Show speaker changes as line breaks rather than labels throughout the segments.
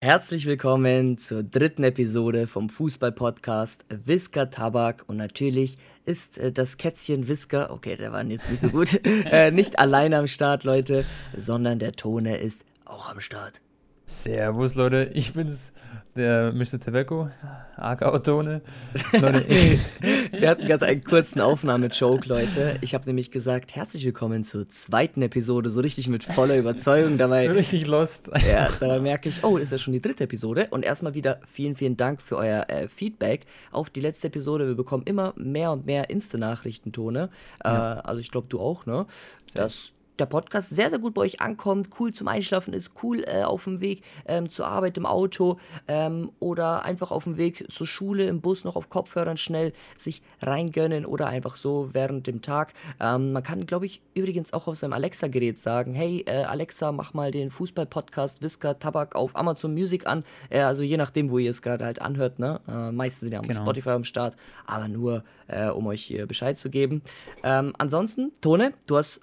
Herzlich willkommen zur dritten Episode vom Fußball-Podcast Whisker Tabak. Und natürlich ist äh, das Kätzchen Whisker, okay, der war jetzt nicht so gut, äh, nicht alleine am Start, Leute, sondern der Tone ist auch am Start.
Servus, Leute, ich bin's, der Mr. Tobacco, aka Otone.
Wir hatten gerade einen kurzen Aufnahme-Joke, Leute. Ich habe nämlich gesagt, herzlich willkommen zur zweiten Episode, so richtig mit voller Überzeugung. Dabei,
so richtig lost.
Ja, dabei merke ich, oh, ist ja schon die dritte Episode. Und erstmal wieder vielen, vielen Dank für euer äh, Feedback auf die letzte Episode. Wir bekommen immer mehr und mehr Insta-Nachrichten, Tone. Äh, ja. Also ich glaube, du auch, ne? Das der Podcast sehr, sehr gut bei euch ankommt, cool zum Einschlafen ist, cool äh, auf dem Weg ähm, zur Arbeit im Auto ähm, oder einfach auf dem Weg zur Schule im Bus noch auf Kopfhörern schnell sich reingönnen oder einfach so während dem Tag. Ähm, man kann, glaube ich, übrigens auch auf seinem Alexa-Gerät sagen, hey äh, Alexa, mach mal den Fußball-Podcast Whisker Tabak auf Amazon Music an. Äh, also je nachdem, wo ihr es gerade halt anhört. Ne? Äh, meistens sind ja am genau. Spotify am Start, aber nur, äh, um euch Bescheid zu geben. Ähm, ansonsten, Tone, du hast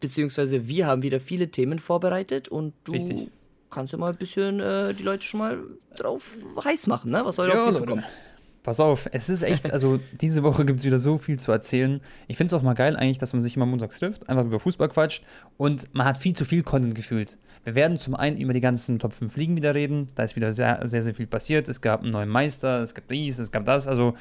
beziehungsweise wir haben wieder viele Themen vorbereitet und du Richtig. kannst ja mal ein bisschen äh, die Leute schon mal drauf heiß machen, ne? Was soll ja, auf die zukommen?
Pass auf, es ist echt, also diese Woche gibt es wieder so viel zu erzählen. Ich finde es auch mal geil eigentlich, dass man sich immer montags trifft, einfach über Fußball quatscht und man hat viel zu viel Content gefühlt. Wir werden zum einen über die ganzen Top 5 Ligen wieder reden, da ist wieder sehr, sehr, sehr viel passiert. Es gab einen neuen Meister, es gab dies, es gab das, also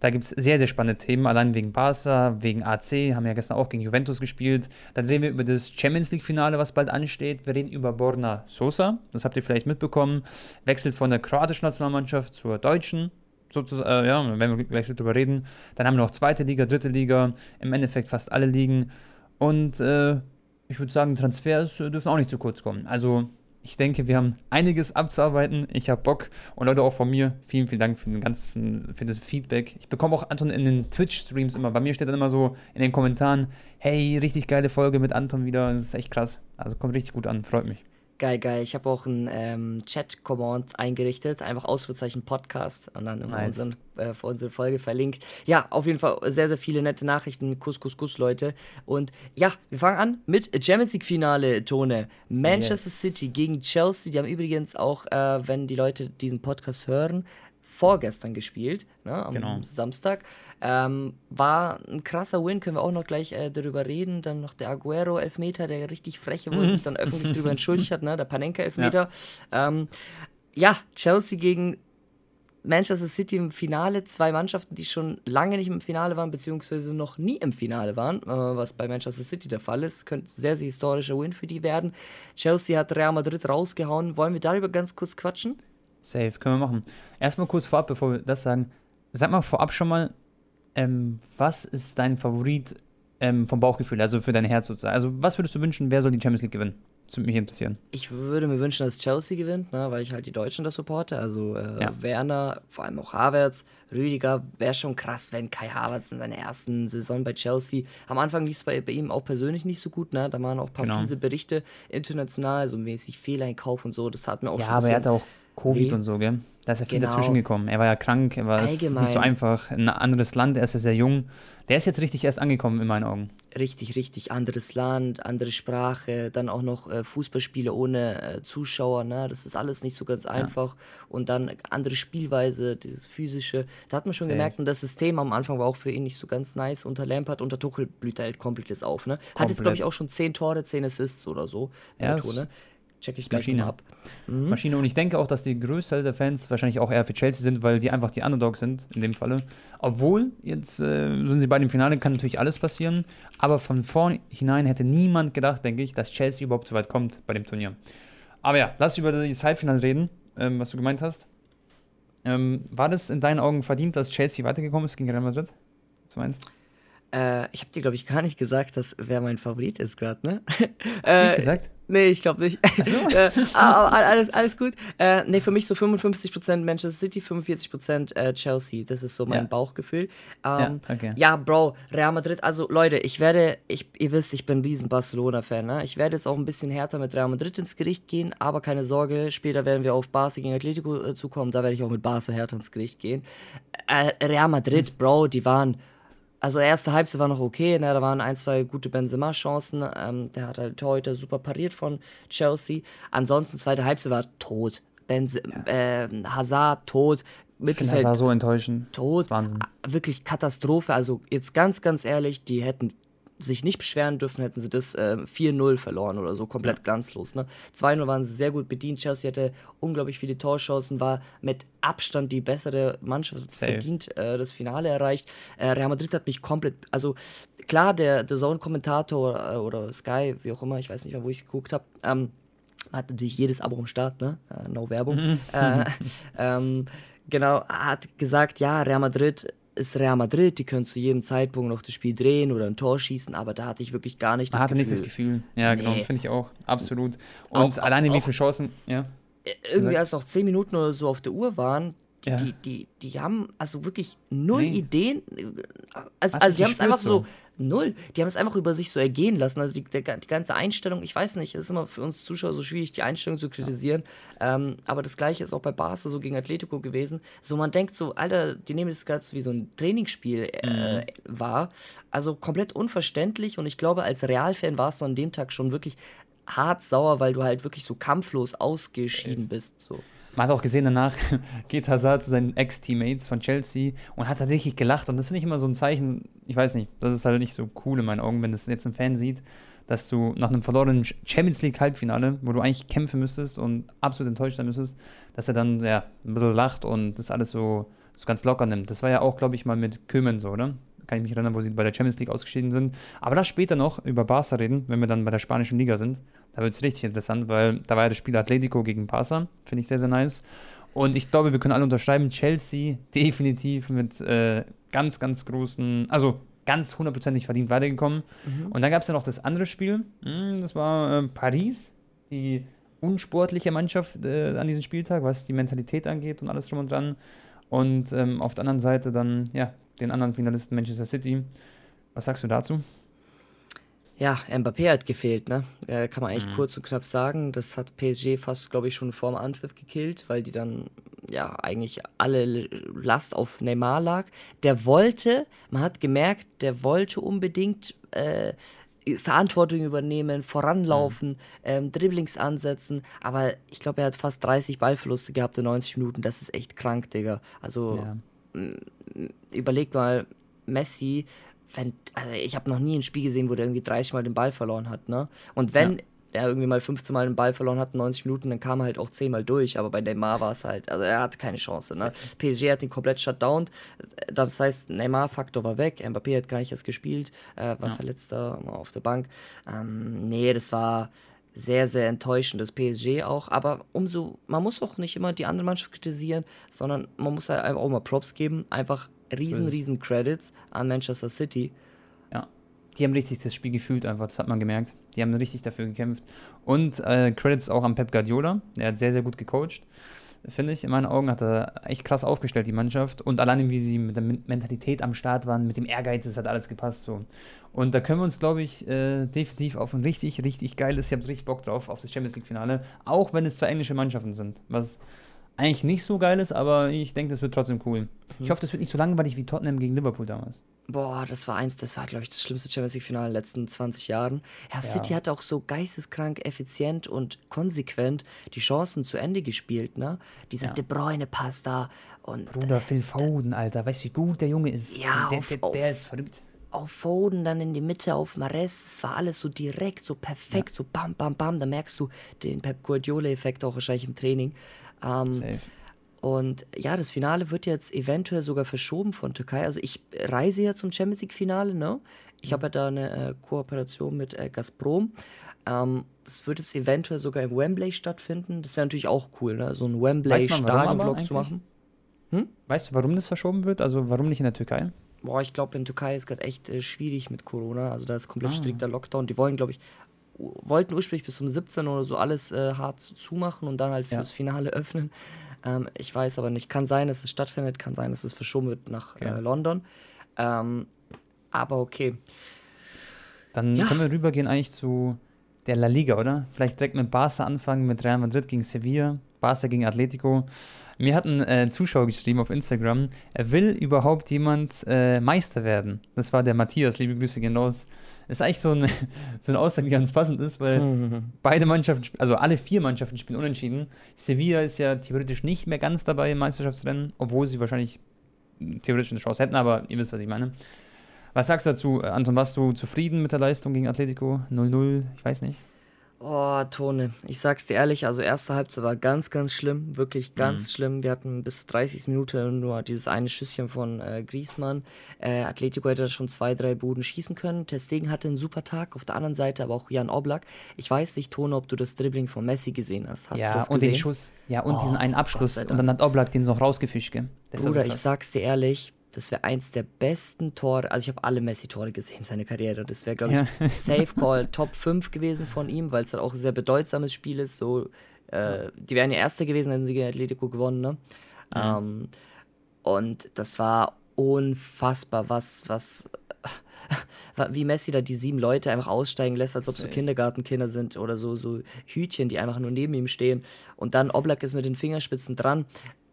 da gibt es sehr, sehr spannende Themen, allein wegen Barca, wegen AC, haben ja gestern auch gegen Juventus gespielt. Dann reden wir über das Champions League-Finale, was bald ansteht. Wir reden über Borna Sosa, das habt ihr vielleicht mitbekommen. Wechselt von der kroatischen Nationalmannschaft zur deutschen, sozusagen, äh, ja, werden wir gleich drüber reden. Dann haben wir noch zweite Liga, dritte Liga, im Endeffekt fast alle Ligen. Und äh, ich würde sagen, Transfers dürfen auch nicht zu kurz kommen. Also ich denke, wir haben einiges abzuarbeiten. Ich habe Bock. Und Leute, auch von mir, vielen, vielen Dank für, den ganzen, für das Feedback. Ich bekomme auch Anton in den Twitch-Streams immer. Bei mir steht dann immer so in den Kommentaren: Hey, richtig geile Folge mit Anton wieder. Das ist echt krass. Also kommt richtig gut an. Freut mich.
Geil, geil. Ich habe auch einen ähm, Chat-Command eingerichtet, einfach Ausrufezeichen Podcast und dann immer nice. unseren, äh, für unsere Folge verlinkt. Ja, auf jeden Fall sehr, sehr viele nette Nachrichten. Kuss, Kuss, Kuss, Leute. Und ja, wir fangen an mit Champions League-Finale, Tone. Manchester yes. City gegen Chelsea. Die haben übrigens auch, äh, wenn die Leute diesen Podcast hören, vorgestern gespielt, ne, am genau. Samstag. Ähm, war ein krasser Win, können wir auch noch gleich äh, darüber reden. Dann noch der Aguero-Elfmeter, der richtig freche, wo mhm. er sich dann öffentlich darüber entschuldigt hat, ne? der Panenka-Elfmeter. Ja. Ähm, ja, Chelsea gegen Manchester City im Finale, zwei Mannschaften, die schon lange nicht im Finale waren, beziehungsweise noch nie im Finale waren, äh, was bei Manchester City der Fall ist. Könnte sehr, sehr historischer Win für die werden. Chelsea hat Real Madrid rausgehauen. Wollen wir darüber ganz kurz quatschen?
Safe, können wir machen. Erstmal kurz vorab, bevor wir das sagen. Sag mal vorab schon mal, ähm, was ist dein Favorit ähm, vom Bauchgefühl, also für dein Herz sozusagen? Also, was würdest du wünschen, wer soll die Champions League gewinnen? Das würde mich interessieren.
Ich würde mir wünschen, dass Chelsea gewinnt, ne, weil ich halt die Deutschen das supporte. Also äh, ja. Werner, vor allem auch Havertz, Rüdiger. Wäre schon krass, wenn Kai Havertz in seiner ersten Saison bei Chelsea. Am Anfang lief es bei, bei, ihm auch persönlich nicht so gut. Ne? Da waren auch ein paar genau. fiese Berichte international, so mäßig Fehleinkauf und so. Das hat mir auch
ja, schon. Ja, aber er hatte auch Covid und so, gell? Da ist ja viel genau. dazwischen gekommen. Er war ja krank, er war nicht so einfach. Ein anderes Land, er ist ja sehr jung. Der ist jetzt richtig erst angekommen in meinen Augen.
Richtig, richtig. Anderes Land, andere Sprache, dann auch noch äh, Fußballspiele ohne äh, Zuschauer. Ne? Das ist alles nicht so ganz einfach. Ja. Und dann andere Spielweise, dieses physische. Da hat man schon Safe. gemerkt, und das System am Anfang war auch für ihn nicht so ganz nice. Unter Lampard, unter Tuchel blüht er halt komplett auf. Ne? Hat jetzt, glaube ich, auch schon 10 Tore, 10 Assists oder so.
Ja, Tone check ich gleich Maschine. ab. Mhm. Maschine. Und ich denke auch, dass die Größte der Fans wahrscheinlich auch eher für Chelsea sind, weil die einfach die Underdogs sind, in dem Falle. Obwohl, jetzt äh, sind sie bei dem Finale, kann natürlich alles passieren. Aber von vornherein hätte niemand gedacht, denke ich, dass Chelsea überhaupt so weit kommt bei dem Turnier. Aber ja, lass über das Halbfinale reden, ähm, was du gemeint hast. Ähm, war das in deinen Augen verdient, dass Chelsea weitergekommen ist gegen Real Madrid? Was meinst du?
Äh, ich habe dir, glaube ich, gar nicht gesagt, dass wer mein Favorit ist gerade, ne?
Hast du äh, nicht gesagt?
Nee, ich glaube nicht. So. äh, aber alles, alles gut. Äh, nee, für mich so 55% Manchester City, 45% äh, Chelsea. Das ist so mein ja. Bauchgefühl. Ähm, ja, okay. ja, Bro, Real Madrid. Also Leute, ich werde, ich, ihr wisst, ich bin ein riesen Barcelona-Fan. Ne? Ich werde jetzt auch ein bisschen härter mit Real Madrid ins Gericht gehen, aber keine Sorge, später werden wir auf Barca gegen Atletico äh, zukommen. Da werde ich auch mit Barca härter ins Gericht gehen. Äh, Real Madrid, Bro, die waren also erste Halbzeit war noch okay, ne? da waren ein, zwei gute Benzema-Chancen. Ähm, der hat halt heute super pariert von Chelsea. Ansonsten zweite Halbzeit war tot. Benz äh, Hazard tot,
Mittelfeld das so enttäuschend.
Tot, wirklich Katastrophe. Also jetzt ganz, ganz ehrlich, die hätten sich nicht beschweren dürfen, hätten sie das äh, 4-0 verloren oder so, komplett ja. glanzlos. Ne? 2-0 waren sie sehr gut bedient. Chelsea hatte unglaublich viele Torchancen, war mit Abstand die bessere Mannschaft, Safe. verdient äh, das Finale erreicht. Äh, Real Madrid hat mich komplett, also klar, der, der Zone-Kommentator äh, oder Sky, wie auch immer, ich weiß nicht mehr, wo ich geguckt habe, ähm, hat natürlich jedes Abo am Start, ne? Äh, no Werbung. Mhm. Äh, ähm, genau, hat gesagt, ja, Real Madrid ist Real Madrid, die können zu jedem Zeitpunkt noch das Spiel drehen oder ein Tor schießen, aber da hatte ich wirklich gar nicht
das hatte Gefühl. nicht das Gefühl. Ja, genau, nee. genau, finde ich auch, absolut. Und auch, alleine auch, wie viele Chancen, ja.
Irgendwie, als noch zehn Minuten oder so auf der Uhr waren, die, ja. die, die, die, haben also wirklich null nee. Ideen. Also, also die haben es einfach so, null. Die haben es einfach über sich so ergehen lassen. Also die, der, die ganze Einstellung, ich weiß nicht, es ist immer für uns Zuschauer so schwierig, die Einstellung zu kritisieren. Ja. Ähm, aber das gleiche ist auch bei Barca so gegen Atletico gewesen. So, man denkt so, Alter, die nehmen das Ganze wie so ein Trainingsspiel äh, mhm. wahr. Also komplett unverständlich und ich glaube, als Realfan warst du an dem Tag schon wirklich hart sauer, weil du halt wirklich so kampflos ausgeschieden bist. So.
Man hat auch gesehen, danach geht Hazard zu seinen Ex-Teammates von Chelsea und hat tatsächlich gelacht. Und das finde ich immer so ein Zeichen, ich weiß nicht, das ist halt nicht so cool in meinen Augen, wenn das jetzt ein Fan sieht, dass du nach einem verlorenen Champions League Halbfinale, wo du eigentlich kämpfen müsstest und absolut enttäuscht sein müsstest, dass er dann ja, ein bisschen lacht und das alles so, so ganz locker nimmt. Das war ja auch, glaube ich, mal mit Kömen so, oder? Kann ich mich erinnern, wo sie bei der Champions League ausgeschieden sind. Aber lass später noch über Barca reden, wenn wir dann bei der spanischen Liga sind. Da wird es richtig interessant, weil da war ja das Spiel Atletico gegen Barca. Finde ich sehr, sehr nice. Und ich glaube, wir können alle unterschreiben, Chelsea definitiv mit äh, ganz, ganz großen, also ganz hundertprozentig verdient weitergekommen. Mhm. Und dann gab es ja noch das andere Spiel. Hm, das war äh, Paris, die unsportliche Mannschaft äh, an diesem Spieltag, was die Mentalität angeht und alles drum und dran. Und ähm, auf der anderen Seite dann, ja, den anderen Finalisten Manchester City. Was sagst du dazu?
Ja, Mbappé hat gefehlt, ne? Äh, kann man eigentlich mhm. kurz und knapp sagen. Das hat PSG fast, glaube ich, schon vor dem Anpfiff gekillt, weil die dann ja eigentlich alle Last auf Neymar lag. Der wollte, man hat gemerkt, der wollte unbedingt äh, Verantwortung übernehmen, voranlaufen, mhm. ähm, Dribblings ansetzen, aber ich glaube, er hat fast 30 Ballverluste gehabt in 90 Minuten. Das ist echt krank, Digga. Also ja überleg mal, Messi, wenn, also ich habe noch nie ein Spiel gesehen, wo der irgendwie 30 Mal den Ball verloren hat, ne? Und wenn ja. er irgendwie mal 15 Mal den Ball verloren hat, 90 Minuten, dann kam er halt auch 10 Mal durch, aber bei Neymar war es halt, also er hatte keine Chance, ne? PSG hat ihn komplett shutdown, das heißt, Neymar-Faktor war weg, Mbappé hat gar nicht erst gespielt, äh, war ja. verletzt da auf der Bank. Ähm, nee, das war, sehr, sehr enttäuschend, das PSG auch. Aber umso, man muss auch nicht immer die andere Mannschaft kritisieren, sondern man muss halt einfach auch mal Props geben. Einfach riesen, riesen Credits an Manchester City.
Ja, die haben richtig das Spiel gefühlt einfach, das hat man gemerkt. Die haben richtig dafür gekämpft. Und äh, Credits auch an Pep Guardiola, der hat sehr, sehr gut gecoacht finde ich. In meinen Augen hat er echt krass aufgestellt, die Mannschaft. Und alleine, wie sie mit der Mentalität am Start waren, mit dem Ehrgeiz, das hat alles gepasst. So. Und da können wir uns, glaube ich, äh, definitiv auf ein richtig, richtig geiles, ich habe richtig Bock drauf, auf das Champions League-Finale. Auch wenn es zwei englische Mannschaften sind. Was eigentlich nicht so geil ist, aber ich denke, das wird trotzdem cool. Mhm. Ich hoffe, das wird nicht so langweilig wie Tottenham gegen Liverpool damals.
Boah, das war eins, das war, glaube ich, das schlimmste Champions League-Finale in den letzten 20 Jahren. Herr ja. City hat auch so geisteskrank, effizient und konsequent die Chancen zu Ende gespielt, ne? Dieser ja. De Bruyne-Pass da und.
Bruder, Phil Foden, Alter, weißt du, wie gut der Junge ist?
Ja,
der,
auf,
der, der, der ist verrückt.
Auf Foden, dann in die Mitte, auf Mares, es war alles so direkt, so perfekt, ja. so bam, bam, bam. Da merkst du den Pep Guardiola-Effekt auch wahrscheinlich im Training. Ähm, Safe. Und ja, das Finale wird jetzt eventuell sogar verschoben von Türkei. Also ich reise ja zum Champions League-Finale, ne? Ich habe ja da eine äh, Kooperation mit äh, Gazprom. Ähm, das wird es eventuell sogar im Wembley stattfinden. Das wäre natürlich auch cool, ne? So ein Wembley-Stadion-Vlog zu machen.
Hm? Weißt du, warum das verschoben wird? Also warum nicht in der Türkei?
Boah, ich glaube, in Türkei ist gerade echt äh, schwierig mit Corona. Also da ist komplett ah. strikter Lockdown. Die wollen, glaube ich, wollten ursprünglich bis zum 17 oder so alles äh, hart zumachen und dann halt fürs ja. Finale öffnen. Ähm, ich weiß aber nicht. Kann sein, dass es stattfindet, kann sein, dass es verschoben wird nach okay. äh, London. Ähm, aber okay.
Dann ja. können wir rübergehen eigentlich zu der La Liga, oder? Vielleicht direkt mit Barca anfangen, mit Real Madrid gegen Sevilla. Barca gegen Atletico. Mir hat ein äh, Zuschauer geschrieben auf Instagram, er will überhaupt jemand äh, Meister werden. Das war der Matthias, liebe Grüße gehen raus. Das ist eigentlich so eine, so eine Aussage, die ganz passend ist, weil beide Mannschaften, also alle vier Mannschaften spielen unentschieden. Sevilla ist ja theoretisch nicht mehr ganz dabei im Meisterschaftsrennen, obwohl sie wahrscheinlich theoretisch eine Chance hätten, aber ihr wisst, was ich meine. Was sagst du dazu, Anton? Warst du zufrieden mit der Leistung gegen Atletico? 0-0, ich weiß nicht.
Oh, Tone, ich sag's dir ehrlich, also erste Halbzeit war ganz, ganz schlimm, wirklich ganz mhm. schlimm. Wir hatten bis zur 30. Minute nur dieses eine Schüsschen von äh, Griezmann. Äh, Atletico hätte schon zwei, drei Boden schießen können. Testegen hatte einen super Tag, auf der anderen Seite aber auch Jan Oblak. Ich weiß nicht, Tone, ob du das Dribbling von Messi gesehen hast. Hast
ja,
du das
gesehen? und den Schuss, ja, und oh, diesen einen Abschluss. Und dann hat Oblak den noch rausgefischt, gell?
Bruder, ich sag's dir ehrlich, das wäre eins der besten Tore. Also ich habe alle Messi-Tore gesehen, seine Karriere. Das wäre, glaube ich, ja. Safe Call Top 5 gewesen von ihm, weil es halt auch ein sehr bedeutsames Spiel ist. So, äh, die wären ja Erster gewesen, hätten sie gegen Atletico gewonnen. Ne? Ja. Ähm, und das war unfassbar, was, was, wie Messi da die sieben Leute einfach aussteigen lässt, als ob es so Kindergartenkinder sind oder so, so Hütchen, die einfach nur neben ihm stehen. Und dann Oblak ist mit den Fingerspitzen dran.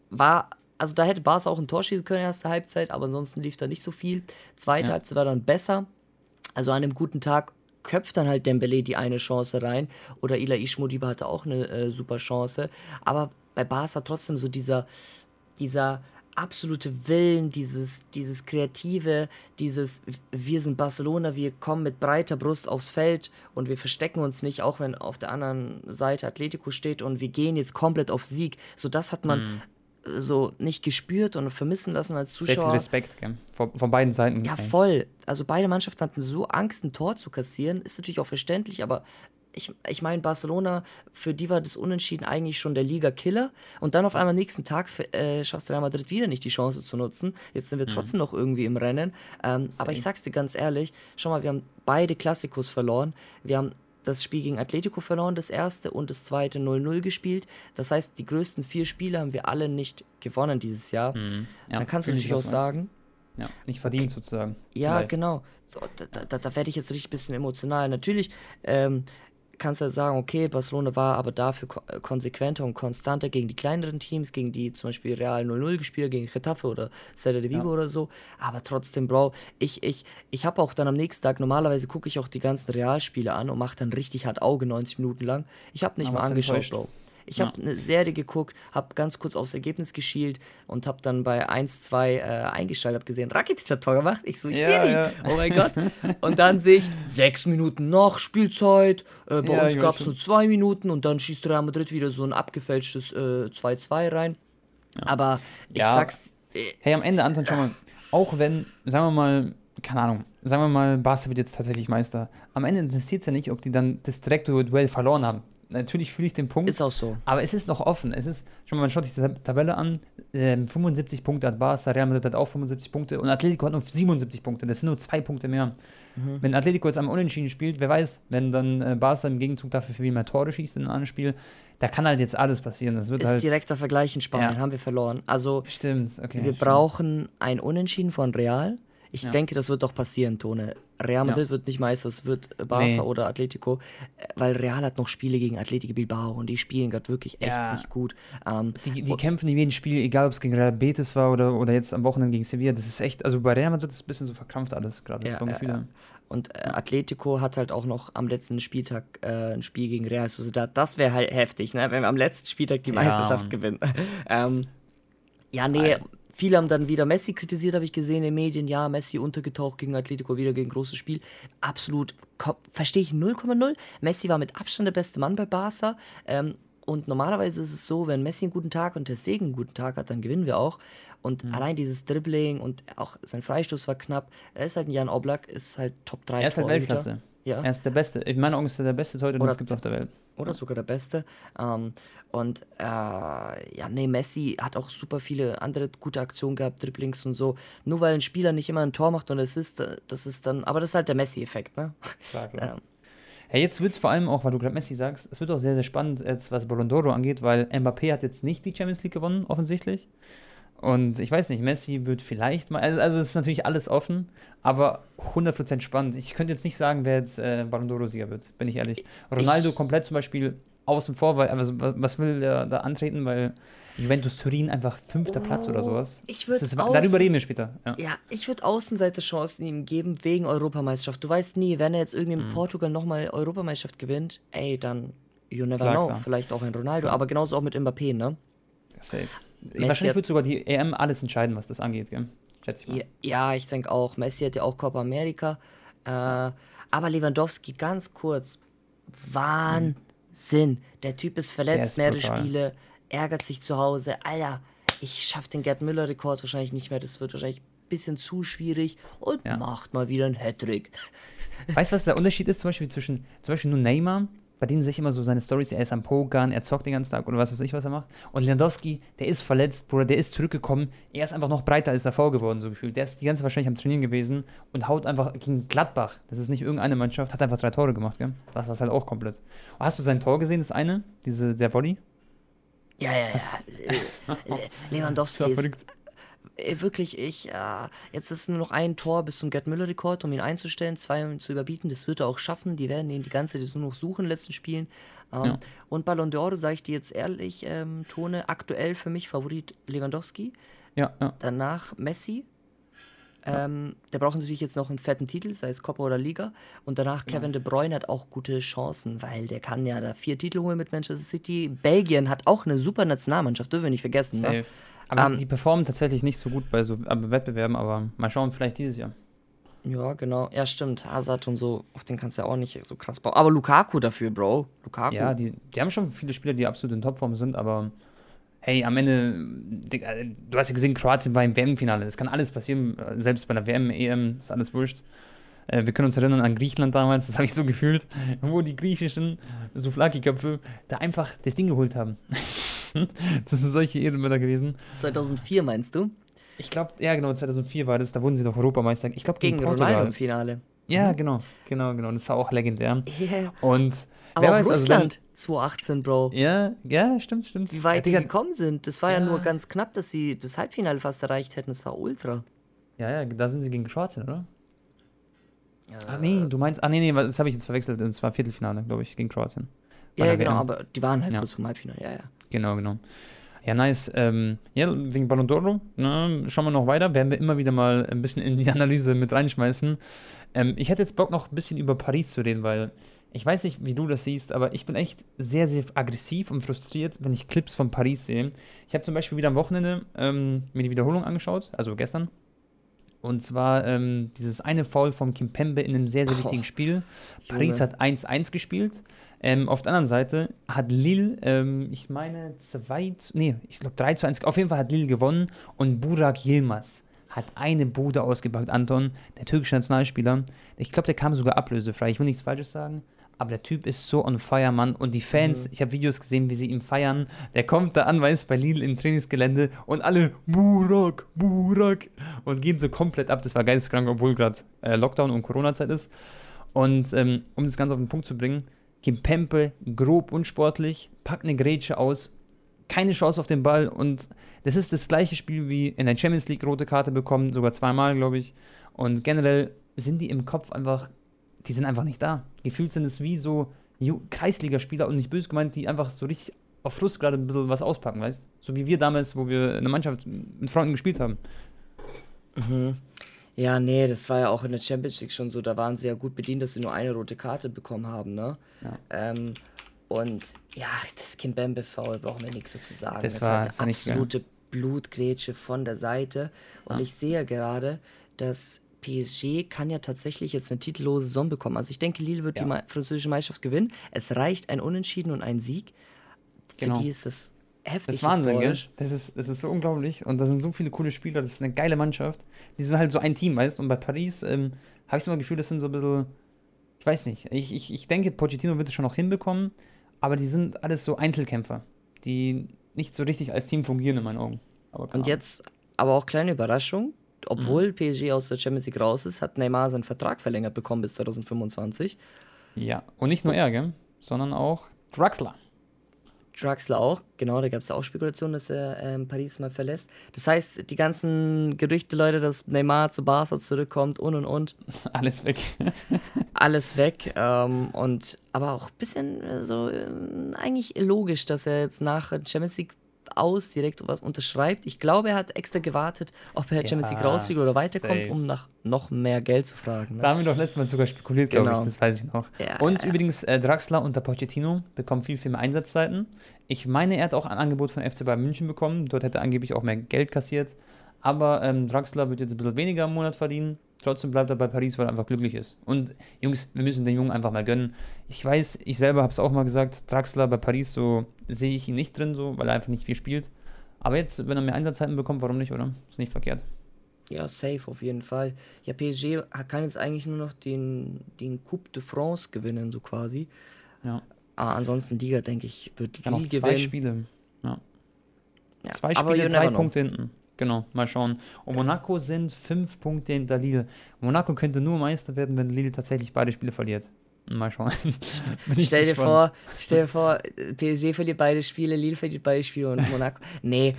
War also da hätte Barca auch ein Tor schießen können, erste Halbzeit, aber ansonsten lief da nicht so viel. Zweite ja. Halbzeit war dann besser. Also an einem guten Tag köpft dann halt Dembele die eine Chance rein oder Ila Ishmodiba hatte auch eine äh, super Chance. Aber bei Barca trotzdem so dieser, dieser absolute Willen, dieses, dieses Kreative, dieses wir sind Barcelona, wir kommen mit breiter Brust aufs Feld und wir verstecken uns nicht, auch wenn auf der anderen Seite Atletico steht und wir gehen jetzt komplett auf Sieg. So das hat man mhm so nicht gespürt und vermissen lassen als Zuschauer. Sehr viel
Respekt, gell? Von, von beiden Seiten.
Ja, eigentlich. voll. Also beide Mannschaften hatten so Angst, ein Tor zu kassieren. Ist natürlich auch verständlich, aber ich, ich meine, Barcelona, für die war das Unentschieden eigentlich schon der Liga-Killer. Und dann auf einmal nächsten Tag äh, schaffst Real Madrid wieder nicht die Chance zu nutzen. Jetzt sind wir mhm. trotzdem noch irgendwie im Rennen. Ähm, aber ich sag's dir ganz ehrlich, schau mal, wir haben beide Klassikus verloren. Wir haben das Spiel gegen Atletico verloren, das erste, und das zweite 0-0 gespielt. Das heißt, die größten vier Spiele haben wir alle nicht gewonnen dieses Jahr. Mhm. Ja, Dann kannst du natürlich auch sagen.
Ja, nicht verdient okay. sozusagen.
Ja, Vielleicht. genau. So, da, da, da werde ich jetzt richtig ein bisschen emotional. Natürlich ähm, kannst du halt sagen, okay, Barcelona war aber dafür äh, konsequenter und konstanter gegen die kleineren Teams, gegen die zum Beispiel Real 0-0 gespielt, gegen Getafe oder Celta de Vigo ja. oder so. Aber trotzdem, Bro, ich, ich, ich habe auch dann am nächsten Tag, normalerweise gucke ich auch die ganzen Realspiele an und mache dann richtig hart Auge 90 Minuten lang. Ich habe nicht aber mal angeschaut, Bro. Ich habe ja. eine Serie geguckt, habe ganz kurz aufs Ergebnis geschielt und habe dann bei 1, 2 äh, eingeschaltet, habe gesehen, Rakitic hat Tor gemacht. Ich so, ja, ja. oh mein Gott. Und dann sehe ich, sechs Minuten noch Spielzeit, äh, bei ja, uns gab es nur zwei Minuten und dann schießt Real Madrid wieder so ein abgefälschtes 2-2 äh, rein. Aber ich sag's.
Äh, hey, am Ende, Anton, schau mal, auch wenn, sagen wir mal, keine Ahnung, sagen wir mal, Barca wird jetzt tatsächlich Meister. Am Ende interessiert es ja nicht, ob die dann das direkte Duell verloren haben natürlich fühle ich den Punkt.
Ist auch so.
Aber es ist noch offen. Es ist, schon mal, man schaut sich die Tabelle an. Ähm, 75 Punkte hat Barca, Real Madrid hat auch 75 Punkte und Atletico hat nur 77 Punkte. Das sind nur zwei Punkte mehr. Mhm. Wenn Atletico jetzt am Unentschieden spielt, wer weiß, wenn dann äh, Barca im Gegenzug dafür viel mehr Tore schießt in einem Spiel, da kann halt jetzt alles passieren. Das wird
ist
halt
direkter Vergleich in Spanien, ja. haben wir verloren. Also,
stimmt, okay.
Wir
stimmt.
brauchen ein Unentschieden von Real ich ja. denke, das wird doch passieren, Tone. Real Madrid ja. wird nicht Meister, es wird Barca nee. oder Atletico, äh, weil Real hat noch Spiele gegen Atletico Bilbao und die spielen gerade wirklich echt ja. nicht gut.
Ähm, die, die kämpfen in jedem Spiel, egal ob es gegen Real Betis war oder, oder jetzt am Wochenende gegen Sevilla, das ist echt, also bei Real Madrid ist es ein bisschen so verkrampft alles gerade. Ja, ja,
Und äh, Atletico hat halt auch noch am letzten Spieltag äh, ein Spiel gegen Real Sociedad. Das wäre halt heftig, ne? wenn wir am letzten Spieltag die Meisterschaft gewinnen. ähm, ja, nee, Viele haben dann wieder Messi kritisiert, habe ich gesehen in den Medien. Ja, Messi untergetaucht gegen Atletico, wieder gegen großes Spiel. Absolut, verstehe ich 0,0. Messi war mit Abstand der beste Mann bei Barca. Ähm, und normalerweise ist es so, wenn Messi einen guten Tag und der Stegen einen guten Tag hat, dann gewinnen wir auch. Und mhm. allein dieses Dribbling und auch sein Freistoß war knapp. Er ist halt ein Jan Oblak, ist halt Top 3
Er ist halt Weltklasse. Ja. Er ist der Beste. In meiner Augen ist er der beste Torhüter, den es gibt auf der Welt.
Oder sogar der Beste. Ähm, und äh, ja, nee, Messi hat auch super viele andere gute Aktionen gehabt, Dribblings und so. Nur weil ein Spieler nicht immer ein Tor macht und es ist, das ist dann, aber das ist halt der Messi-Effekt, ne? Klar, klar.
Ähm, Hey, jetzt wird es vor allem auch, weil du gerade Messi sagst, es wird auch sehr, sehr spannend, jetzt, was Ballon d'Oro angeht, weil Mbappé hat jetzt nicht die Champions League gewonnen, offensichtlich. Und ich weiß nicht, Messi wird vielleicht mal, also, also es ist natürlich alles offen, aber 100% spannend. Ich könnte jetzt nicht sagen, wer jetzt äh, Ballon d'Oro-Sieger wird, bin ich ehrlich. Ronaldo ich, komplett zum Beispiel außen vor, weil also, was will der da antreten, weil Juventus Turin einfach fünfter oh, Platz oder oh, sowas.
Ich würde
darüber reden wir später.
Ja, ja ich würde Außenseiterchancen ihm geben wegen Europameisterschaft. Du weißt nie, wenn er jetzt irgendwie in mhm. Portugal nochmal Europameisterschaft gewinnt, ey, dann you never klar, know. Klar. Vielleicht auch ein Ronaldo, aber genauso auch mit Mbappé, ne?
Safe. Messi Wahrscheinlich wird sogar die EM alles entscheiden, was das angeht, gell?
Schätze ich mal. Ja, ich denke auch. Messi hat ja auch Copa America. Äh, aber Lewandowski, ganz kurz. Wahnsinn. Der Typ ist verletzt, ist mehrere brutal. Spiele, ärgert sich zu Hause. Alter, ich schaffe den Gerd Müller-Rekord wahrscheinlich nicht mehr. Das wird wahrscheinlich ein bisschen zu schwierig und ja. macht mal wieder einen Hattrick.
Weißt du, was der Unterschied ist zum Beispiel zwischen zum Beispiel nur Neymar bei denen sich immer so seine Stories, er ist am Pokern, er zockt den ganzen Tag oder was weiß ich, was er macht. Und Lewandowski, der ist verletzt, Bruder, der ist zurückgekommen, er ist einfach noch breiter als davor geworden, so gefühlt. Der ist die ganze Zeit wahrscheinlich am Trainieren gewesen und haut einfach gegen Gladbach, das ist nicht irgendeine Mannschaft, hat einfach drei Tore gemacht, gell? Das war halt auch komplett. Und hast du sein Tor gesehen, das eine, diese, der Volley?
Ja, ja, ja. Lewandowski ist wirklich, ich, äh, jetzt ist nur noch ein Tor bis zum Gerd Müller-Rekord, um ihn einzustellen, zwei um ihn zu überbieten. Das wird er auch schaffen. Die werden ihn die ganze Zeit nur noch suchen in den letzten Spielen. Ähm, ja. Und Ballon d'Or, sage ich dir jetzt ehrlich, ähm, Tone, aktuell für mich Favorit Lewandowski.
Ja, ja.
Danach Messi. Ähm, der braucht natürlich jetzt noch einen fetten Titel, sei es Copa oder Liga. Und danach Kevin De Bruyne hat auch gute Chancen, weil der kann ja da vier Titel holen mit Manchester City. Belgien hat auch eine super Nationalmannschaft, dürfen wir nicht vergessen. Ne? Safe. Ne?
Aber ähm, die performen tatsächlich nicht so gut bei so Wettbewerben, aber mal schauen, vielleicht dieses Jahr.
Ja, genau. Ja, stimmt. Hazard und so, auf den kannst du ja auch nicht so krass bauen. Aber Lukaku dafür, Bro. Lukaku.
Ja, die, die haben schon viele Spieler, die absolut in Topform sind, aber hey, am Ende, du hast ja gesehen, Kroatien war im WM-Finale. Das kann alles passieren, selbst bei der WM, EM, ist alles wurscht. Äh, wir können uns erinnern an Griechenland damals, das habe ich so gefühlt, wo die griechischen Souflaki-Köpfe da einfach das Ding geholt haben. das sind solche Ehrenmänner gewesen.
2004 meinst du?
Ich glaube, ja genau, 2004 war das, da wurden sie doch Europameister. Ich glaube
gegen, gegen Portugal. Ronaldo im Finale.
Ja, genau, genau, genau. Das war auch legendär.
Yeah.
Und
aber wer weiß, Russland also wenn, 2018, Bro.
Ja, ja, stimmt, stimmt.
Wie weit ja, die gekommen sind. Das war ja. ja. nur ganz knapp, dass sie das Halbfinale fast erreicht hätten. Das war ultra.
Ja, ja, da sind sie gegen Kroatien, oder? Ja. Ah, nee, du meinst, ah, nee, nee, das habe ich jetzt verwechselt. Das war Viertelfinale, glaube ich, gegen Kroatien.
Ja, ja genau, aber die waren halt kurz vom Halbfinale, ja, ja.
Genau, genau. Ja, nice. Ähm, ja, wegen Ballon d'Oro, ne, schauen wir noch weiter. Werden wir immer wieder mal ein bisschen in die Analyse mit reinschmeißen. Ähm, ich hätte jetzt Bock, noch ein bisschen über Paris zu reden, weil ich weiß nicht, wie du das siehst, aber ich bin echt sehr, sehr aggressiv und frustriert, wenn ich Clips von Paris sehe. Ich habe zum Beispiel wieder am Wochenende ähm, mir die Wiederholung angeschaut, also gestern. Und zwar ähm, dieses eine Foul von Kim Pembe in einem sehr, sehr wichtigen Spiel. Paris hat 1-1 gespielt. Ähm, auf der anderen Seite hat Lille, ähm, ich meine, 2 nee, ich glaube 3 zu 1, auf jeden Fall hat Lille gewonnen und Burak Yilmaz hat eine Bude ausgepackt, Anton, der türkische Nationalspieler. Ich glaube, der kam sogar ablösefrei. Ich will nichts Falsches sagen, aber der Typ ist so on fire, Mann. Und die Fans, mhm. ich habe Videos gesehen, wie sie ihn feiern. Der kommt da an, weiß, bei Lille im Trainingsgelände und alle Burak, Burak und gehen so komplett ab. Das war geisteskrank, obwohl gerade äh, Lockdown und Corona-Zeit ist. Und ähm, um das Ganze auf den Punkt zu bringen, Kim Pempe, grob unsportlich, packt eine Grätsche aus, keine Chance auf den Ball und das ist das gleiche Spiel wie in der Champions League rote Karte bekommen, sogar zweimal, glaube ich. Und generell sind die im Kopf einfach, die sind einfach nicht da. Gefühlt sind es wie so Kreisligaspieler und nicht böse gemeint, die einfach so richtig auf Frust gerade ein bisschen was auspacken, weißt So wie wir damals, wo wir eine Mannschaft mit Freunden gespielt haben.
Mhm. Ja, nee, das war ja auch in der Champions League schon so. Da waren sie ja gut bedient, dass sie nur eine rote Karte bekommen haben, ne? Ja. Ähm, und ja, das Kimbembe-Foul brauchen wir nichts dazu sagen.
Das, das war,
eine absolute Blutgrätsche von der Seite. Und ja. ich sehe ja gerade, dass PSG kann ja tatsächlich jetzt eine titellose Saison bekommen. Also ich denke, Lille wird ja. die französische Meisterschaft gewinnen. Es reicht ein Unentschieden und ein Sieg. Für genau. die ist das heftig.
Das ist Wahnsinn, gell? Das ist, das ist so unglaublich. Und da sind so viele coole Spieler. Das ist eine geile Mannschaft. Die sind halt so ein Team, weißt du? Und bei Paris ähm, habe ich so das Gefühl, das sind so ein bisschen. Ich weiß nicht. Ich, ich, ich denke, Pochettino wird es schon noch hinbekommen. Aber die sind alles so Einzelkämpfer, die nicht so richtig als Team fungieren in meinen Augen.
Und jetzt aber auch kleine Überraschung. Obwohl mhm. PSG aus der Champions League raus ist, hat Neymar seinen Vertrag verlängert bekommen bis 2025.
Ja, und nicht nur er, gell? sondern auch Draxler.
Draxler auch, genau, da gab es auch Spekulationen, dass er ähm, Paris mal verlässt. Das heißt, die ganzen Gerüchte, Leute, dass Neymar zu Barca zurückkommt und und und.
Alles weg.
alles weg. Ähm, und aber auch ein bisschen äh, so äh, eigentlich logisch, dass er jetzt nach Champions League aus direkt was unterschreibt. Ich glaube, er hat extra gewartet, ob er ja, Champions League rausfliegt oder weiterkommt, safe. um nach noch mehr Geld zu fragen.
Ne? Da haben wir doch letztes Mal sogar spekuliert, genau. glaube ich, das weiß ich noch. Ja, und ja. übrigens, äh, Draxler unter Pochettino bekommen viel, viel mehr Einsatzzeiten. Ich meine, er hat auch ein Angebot von FC Bayern München bekommen. Dort hätte er angeblich auch mehr Geld kassiert. Aber ähm, Draxler wird jetzt ein bisschen weniger im Monat verdienen. Trotzdem bleibt er bei Paris, weil er einfach glücklich ist. Und Jungs, wir müssen den Jungen einfach mal gönnen. Ich weiß, ich selber habe es auch mal gesagt, Draxler bei Paris, so sehe ich ihn nicht drin, so, weil er einfach nicht viel spielt. Aber jetzt, wenn er mehr Einsatzzeiten bekommt, warum nicht, oder? Ist nicht verkehrt.
Ja, safe auf jeden Fall. Ja, PSG kann jetzt eigentlich nur noch den, den Coupe de France gewinnen, so quasi. Ja. Aber ansonsten Liga, denke ich, wird die ja,
gewinnen. Zwei Spiele. Ja. ja. Zwei Spiele, drei Punkte hinten. Genau, mal schauen. Und Monaco sind fünf Punkte hinter Lille. Monaco könnte nur Meister werden, wenn Lille tatsächlich beide Spiele verliert. Mal schauen.
stell, dir vor, stell dir vor, PSG verliert beide Spiele, Lille verliert beide Spiele und Monaco. nee,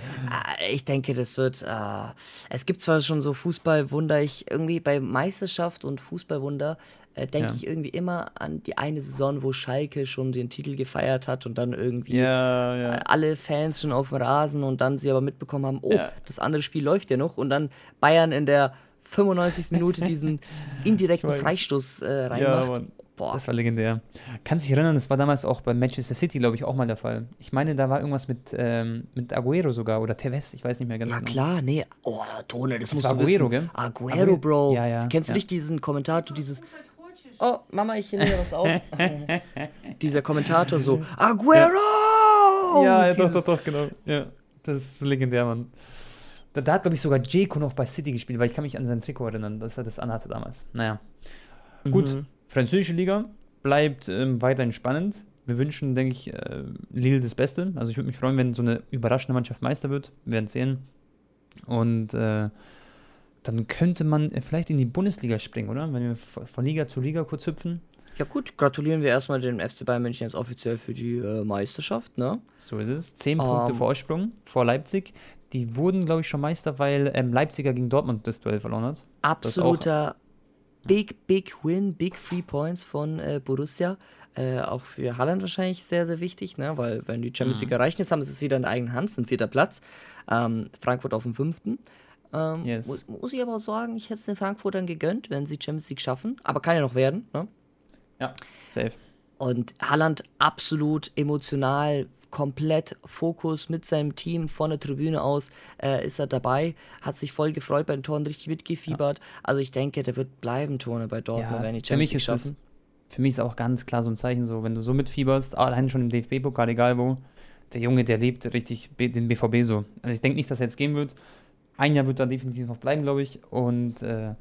äh, ich denke, das wird. Uh, es gibt zwar schon so Fußballwunder, ich irgendwie bei Meisterschaft und Fußballwunder äh, denke ja. ich irgendwie immer an die eine Saison, wo Schalke schon den Titel gefeiert hat und dann irgendwie ja, ja. Alle Fans schon auf dem Rasen und dann sie aber mitbekommen haben, oh, das andere Spiel läuft ja noch und dann Bayern in der 95. Minute diesen indirekten Freistoß äh, reinmacht.
Boah. Das war legendär. Kannst dich erinnern, das war damals auch bei Manchester City, glaube ich, auch mal der Fall. Ich meine, da war irgendwas mit, ähm, mit Aguero sogar oder Tevez, ich weiß nicht mehr
ja, genau. Ja, klar, nee. Oh, Tone, das, das musst war du Aguero, wissen. Gell? Aguero, Aguero, Bro. Ja, ja. Kennst du nicht diesen Kommentator, dieses oh, Mama, ich nehme was auf. Dieser Kommentator so, Aguero!
Ja, ja doch, doch, doch, genau. Ja, das ist legendär, Mann. Da, da hat, glaube ich, sogar Jeko noch bei City gespielt, weil ich kann mich an sein Trikot erinnern, dass er das anhatte damals. Naja. Mhm. Gut, französische Liga bleibt ähm, weiterhin spannend. Wir wünschen, denke ich, äh, Lille das Beste. Also ich würde mich freuen, wenn so eine überraschende Mannschaft Meister wird. Wir werden sehen. Und äh, dann könnte man vielleicht in die Bundesliga springen, oder? Wenn wir von Liga zu Liga kurz hüpfen.
Ja gut, gratulieren wir erstmal dem FC Bayern München jetzt offiziell für die äh, Meisterschaft, ne?
So ist es. Zehn um, Punkte ähm. Vorsprung vor Leipzig. Die wurden, glaube ich, schon Meister, weil ähm, Leipziger gegen Dortmund das Duell verloren hat.
Absoluter Big, Big Win, Big Three Points von äh, Borussia. Äh, auch für Halland wahrscheinlich sehr, sehr wichtig, ne? weil wenn die Champions League mhm. erreichen, jetzt haben sie es wieder in der eigenen Hand, sind vierter Platz. Ähm, Frankfurt auf dem fünften. Ähm, yes. muss, muss, ich aber auch sagen, ich hätte es den Frankfurtern gegönnt, wenn sie Champions League schaffen. Aber kann ja noch werden. Ne?
Ja, safe.
Und Halland absolut emotional, komplett Fokus mit seinem Team von der Tribüne aus äh, ist er dabei, hat sich voll gefreut bei den Toren, richtig mitgefiebert. Ja. Also ich denke, der wird bleiben, Tone bei Dortmund, ja, wenn die Champions League schaffen.
Das, für mich ist auch ganz klar so ein Zeichen, so wenn du so mitfieberst, allein schon im DFB-Pokal, egal wo, der Junge, der lebt richtig den BVB so. Also ich denke nicht, dass er jetzt gehen wird. Ein Jahr wird er definitiv noch bleiben, glaube ich. Und äh,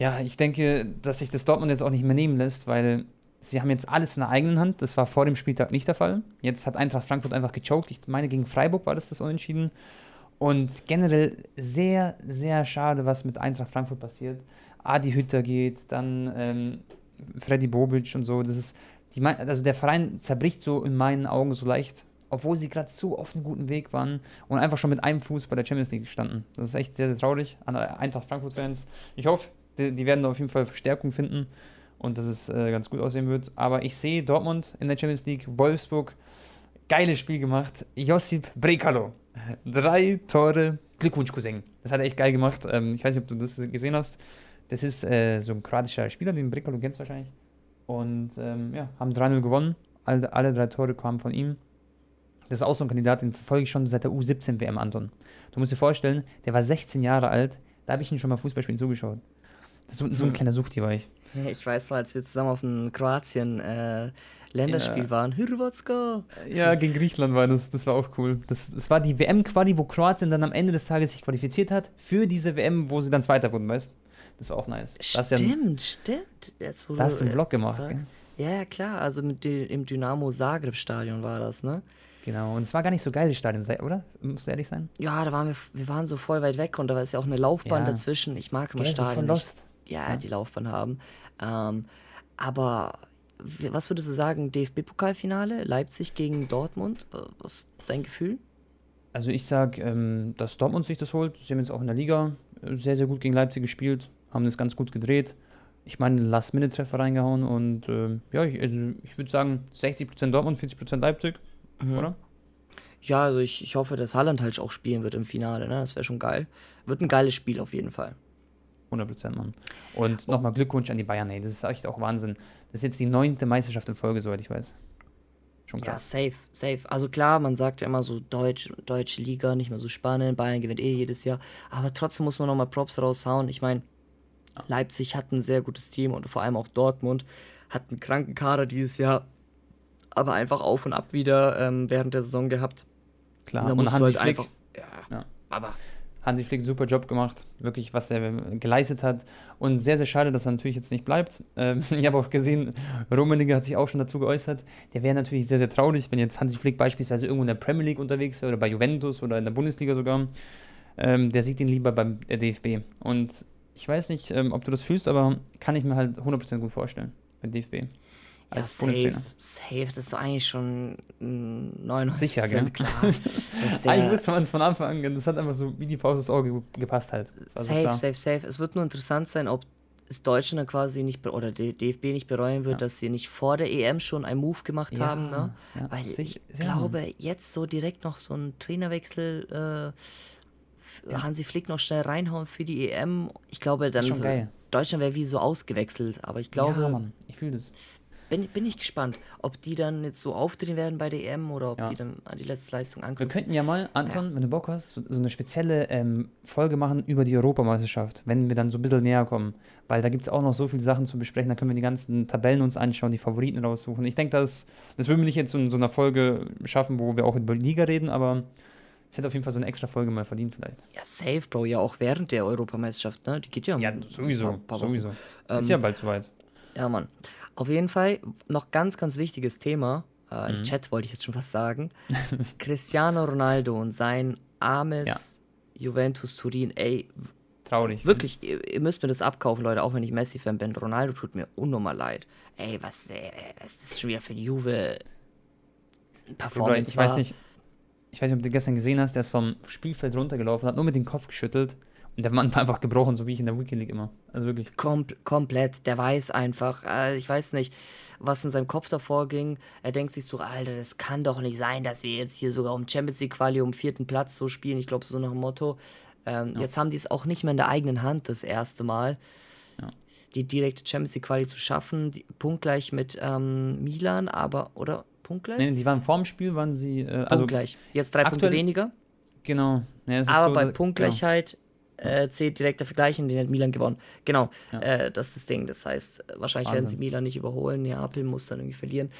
ja, ich denke, dass sich das Dortmund jetzt auch nicht mehr nehmen lässt, weil sie haben jetzt alles in der eigenen Hand. Das war vor dem Spieltag nicht der Fall. Jetzt hat Eintracht Frankfurt einfach gechoked. Ich meine, gegen Freiburg war das das Unentschieden. Und generell sehr, sehr schade, was mit Eintracht Frankfurt passiert. Adi Hütter geht, dann ähm, Freddy Bobic und so. Das ist, die, also der Verein zerbricht so in meinen Augen so leicht obwohl sie gerade so auf einem guten Weg waren und einfach schon mit einem Fuß bei der Champions League standen. Das ist echt sehr, sehr traurig an Eintracht Frankfurt-Fans. Ich hoffe, die, die, werden da auf jeden Fall Verstärkung finden und dass es äh, ganz gut aussehen wird. Aber ich sehe Dortmund in der Champions League, Wolfsburg, geiles Spiel gemacht. Josip Brekalo, drei Tore, Glückwunsch, Cousin. Das hat er echt geil gemacht. Ähm, ich weiß nicht, ob du das gesehen hast. Das ist äh, so ein kroatischer Spieler, den Brekalo kennst wahrscheinlich. Und ähm, ja, haben 3-0 gewonnen. Alle, alle drei Tore kamen von ihm. Das ist auch so ein Kandidat, den verfolge ich schon seit der U17 WM, Anton. Du musst dir vorstellen, der war 16 Jahre alt, da habe ich ihn schon mal Fußballspielen zugeschaut. Das ist so, ein hm. kleiner Suchtier war ich.
Ich weiß noch, als wir zusammen auf dem Kroatien äh, ja. waren. Hrvatska!
Ja, gegen Griechenland war das. Das war auch cool. Das, das war die WM-Quali, wo Kroatien dann am Ende des Tages sich qualifiziert hat für diese WM, wo sie dann Zweiter wurden, weißt Das war auch nice.
Stimmt, ja ein, stimmt.
Jetzt, das hast du einen Vlog gemacht,
gell? Ja, klar. Also mit im Dynamo Zagreb-Stadion war das, ne?
Genau, und es war gar nicht so geil, das Stadion, oder? Muss ehrlich sein?
Ja, da waren wir, wir waren so voll weit weg und da ist ja auch eine Laufbahn ja. dazwischen. Ich mag immer Stadien. So von Lost. Ja, ja, die Laufbahn haben. Ähm, aber was würdest du sagen, DFB-Pokalfinale, Leipzig gegen Dortmund? Was ist dein Gefühl?
Also ich sage, ähm, dass Dortmund sich das holt. Sie haben jetzt auch in der Liga äh, sehr, sehr gut gegen Leipzig gespielt, haben das ganz gut gedreht. Ich meine, Last-Minute-Treffer reingehauen und äh, ja, ich, also ich würde sagen 60% Dortmund, 40% Leipzig, mhm. oder?
Ja, also ich, ich hoffe, dass Haaland halt auch spielen wird im Finale, ne? Das wäre schon geil. Wird ein geiles Spiel auf jeden Fall.
100% Mann. Und nochmal Glückwunsch an die Bayern, ey. Das ist echt auch Wahnsinn. Das ist jetzt die neunte Meisterschaft in Folge, soweit ich weiß.
Schon krass. Ja, safe, safe. Also klar, man sagt ja immer so Deutsch, deutsche Liga, nicht mehr so spannend, Bayern gewinnt eh jedes Jahr. Aber trotzdem muss man nochmal Props raushauen. Ich meine, Leipzig hat ein sehr gutes Team und vor allem auch Dortmund hat einen kranken Kader dieses Jahr, aber einfach auf und ab wieder ähm, während der Saison gehabt.
Klar, und, und Hansi halt Flick. Einfach, ja, ja. Aber Hansi Flick super Job gemacht, wirklich, was er geleistet hat. Und sehr, sehr schade, dass er natürlich jetzt nicht bleibt. Ähm, ich habe auch gesehen, Rummenigge hat sich auch schon dazu geäußert. Der wäre natürlich sehr, sehr traurig, wenn jetzt Hansi Flick beispielsweise irgendwo in der Premier League unterwegs wäre oder bei Juventus oder in der Bundesliga sogar. Ähm, der sieht ihn lieber beim DFB. Und ich weiß nicht, ähm, ob du das fühlst, aber kann ich mir halt 100% gut vorstellen beim DFB
als ja, safe, safe, das ist doch eigentlich schon 99
Sicher, gell? klar. eigentlich wusste man es von Anfang an, das hat einfach so wie die Faust ins Auge gepasst halt.
Safe, so safe, safe. Es wird nur interessant sein, ob es Deutschland quasi nicht oder der DFB nicht bereuen wird, ja. dass sie nicht vor der EM schon einen Move gemacht ja, haben, ne? Ja, Weil ich glaube, jetzt so direkt noch so ein Trainerwechsel äh, Hansi Flick noch schnell reinhauen für die EM. Ich glaube, dann Deutschland wäre wie so ausgewechselt, aber ich glaube. Ja, Mann,
ich fühle das
bin, bin ich gespannt, ob die dann jetzt so aufdrehen werden bei der EM oder ob ja. die dann an die letzte Leistung
ankommen. Wir könnten ja mal, Anton, ja. wenn du Bock hast, so, so eine spezielle ähm, Folge machen über die Europameisterschaft, wenn wir dann so ein bisschen näher kommen. Weil da gibt es auch noch so viele Sachen zu besprechen, da können wir die ganzen Tabellen uns anschauen, die Favoriten raussuchen. Ich denke, das, das würden wir nicht jetzt in so einer Folge schaffen, wo wir auch über die Liga reden, aber es hätte auf jeden Fall so eine extra Folge mal verdient vielleicht.
Ja, safe, Bro. Ja, auch während der Europameisterschaft, ne? Die geht ja
Ja, sowieso. Paar, paar sowieso. Ähm, Ist ja bald soweit.
Ja, Mann. Auf jeden Fall noch ganz, ganz wichtiges Thema. Äh, mhm. Chat wollte ich jetzt schon fast sagen. Cristiano Ronaldo und sein armes ja. Juventus Turin. Ey,
traurig.
Wirklich, ihr, ihr, müsst mir das abkaufen, Leute, auch wenn ich Messi-Fan bin. Ronaldo tut mir unnormal leid. Ey, was, ey, was ist das schon wieder für die Juve
Performance? Ich weiß nicht. Ich weiß nicht, ob du gestern gesehen hast, der ist vom Spielfeld runtergelaufen, hat nur mit dem Kopf geschüttelt der Mann war einfach gebrochen, so wie ich in der Wikileague immer. Also wirklich.
Kom komplett. Der weiß einfach, äh, ich weiß nicht, was in seinem Kopf davor ging. Er denkt sich so, Alter, das kann doch nicht sein, dass wir jetzt hier sogar um Champions League Quali um vierten Platz so spielen. Ich glaube, so nach dem Motto. Ähm, ja. Jetzt haben die es auch nicht mehr in der eigenen Hand, das erste Mal. Ja. Die direkte Champions League Quali zu schaffen. Die, punktgleich mit ähm, Milan, aber, oder? Punktgleich?
Nee, die waren vorm Spiel, waren sie. Äh,
also punktgleich. Jetzt drei Punkte weniger.
Genau.
Ja, aber so, bei Punktgleichheit genau äh, zählt direkter Vergleich und den hat Milan gewonnen. Genau, ja. äh, das ist das Ding. Das heißt, wahrscheinlich Wahnsinn. werden sie Milan nicht überholen. Neapel muss dann irgendwie verlieren.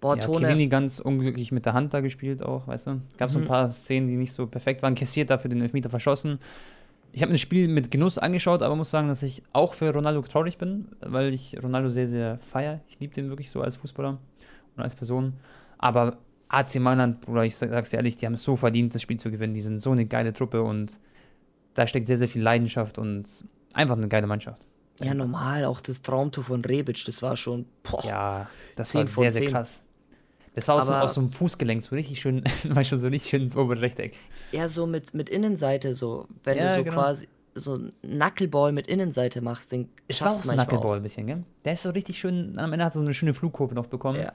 Boah, ja. Chiellini ganz unglücklich mit der Hand da gespielt auch, weißt du? Gab ein mhm. paar Szenen, die nicht so perfekt waren. Kassiert dafür den Elfmeter verschossen. Ich habe das Spiel mit Genuss angeschaut, aber muss sagen, dass ich auch für Ronaldo traurig bin, weil ich Ronaldo sehr, sehr feiere. Ich liebe den wirklich so als Fußballer und als Person. Aber AC Mailand, Bruder, ich sag's dir ehrlich, die haben es so verdient, das Spiel zu gewinnen. Die sind so eine geile Truppe und da steckt sehr, sehr viel Leidenschaft und einfach eine geile Mannschaft.
Ja, normal, auch das Traumtor von Rebic, das war schon.
Boah, ja, das war sehr, sehr krass. Das war aus, so, aus so einem Fußgelenk, so richtig schön, weißt so richtig schön ins obere Rechteck.
Ja, so mit, mit Innenseite, so. Wenn ja, du so genau. quasi so einen Knuckleball mit Innenseite machst, den
es war auch so ein Knuckleball ein bisschen, gell? Der ist so richtig schön, am Ende hat er so eine schöne Flugkurve noch bekommen. Ja.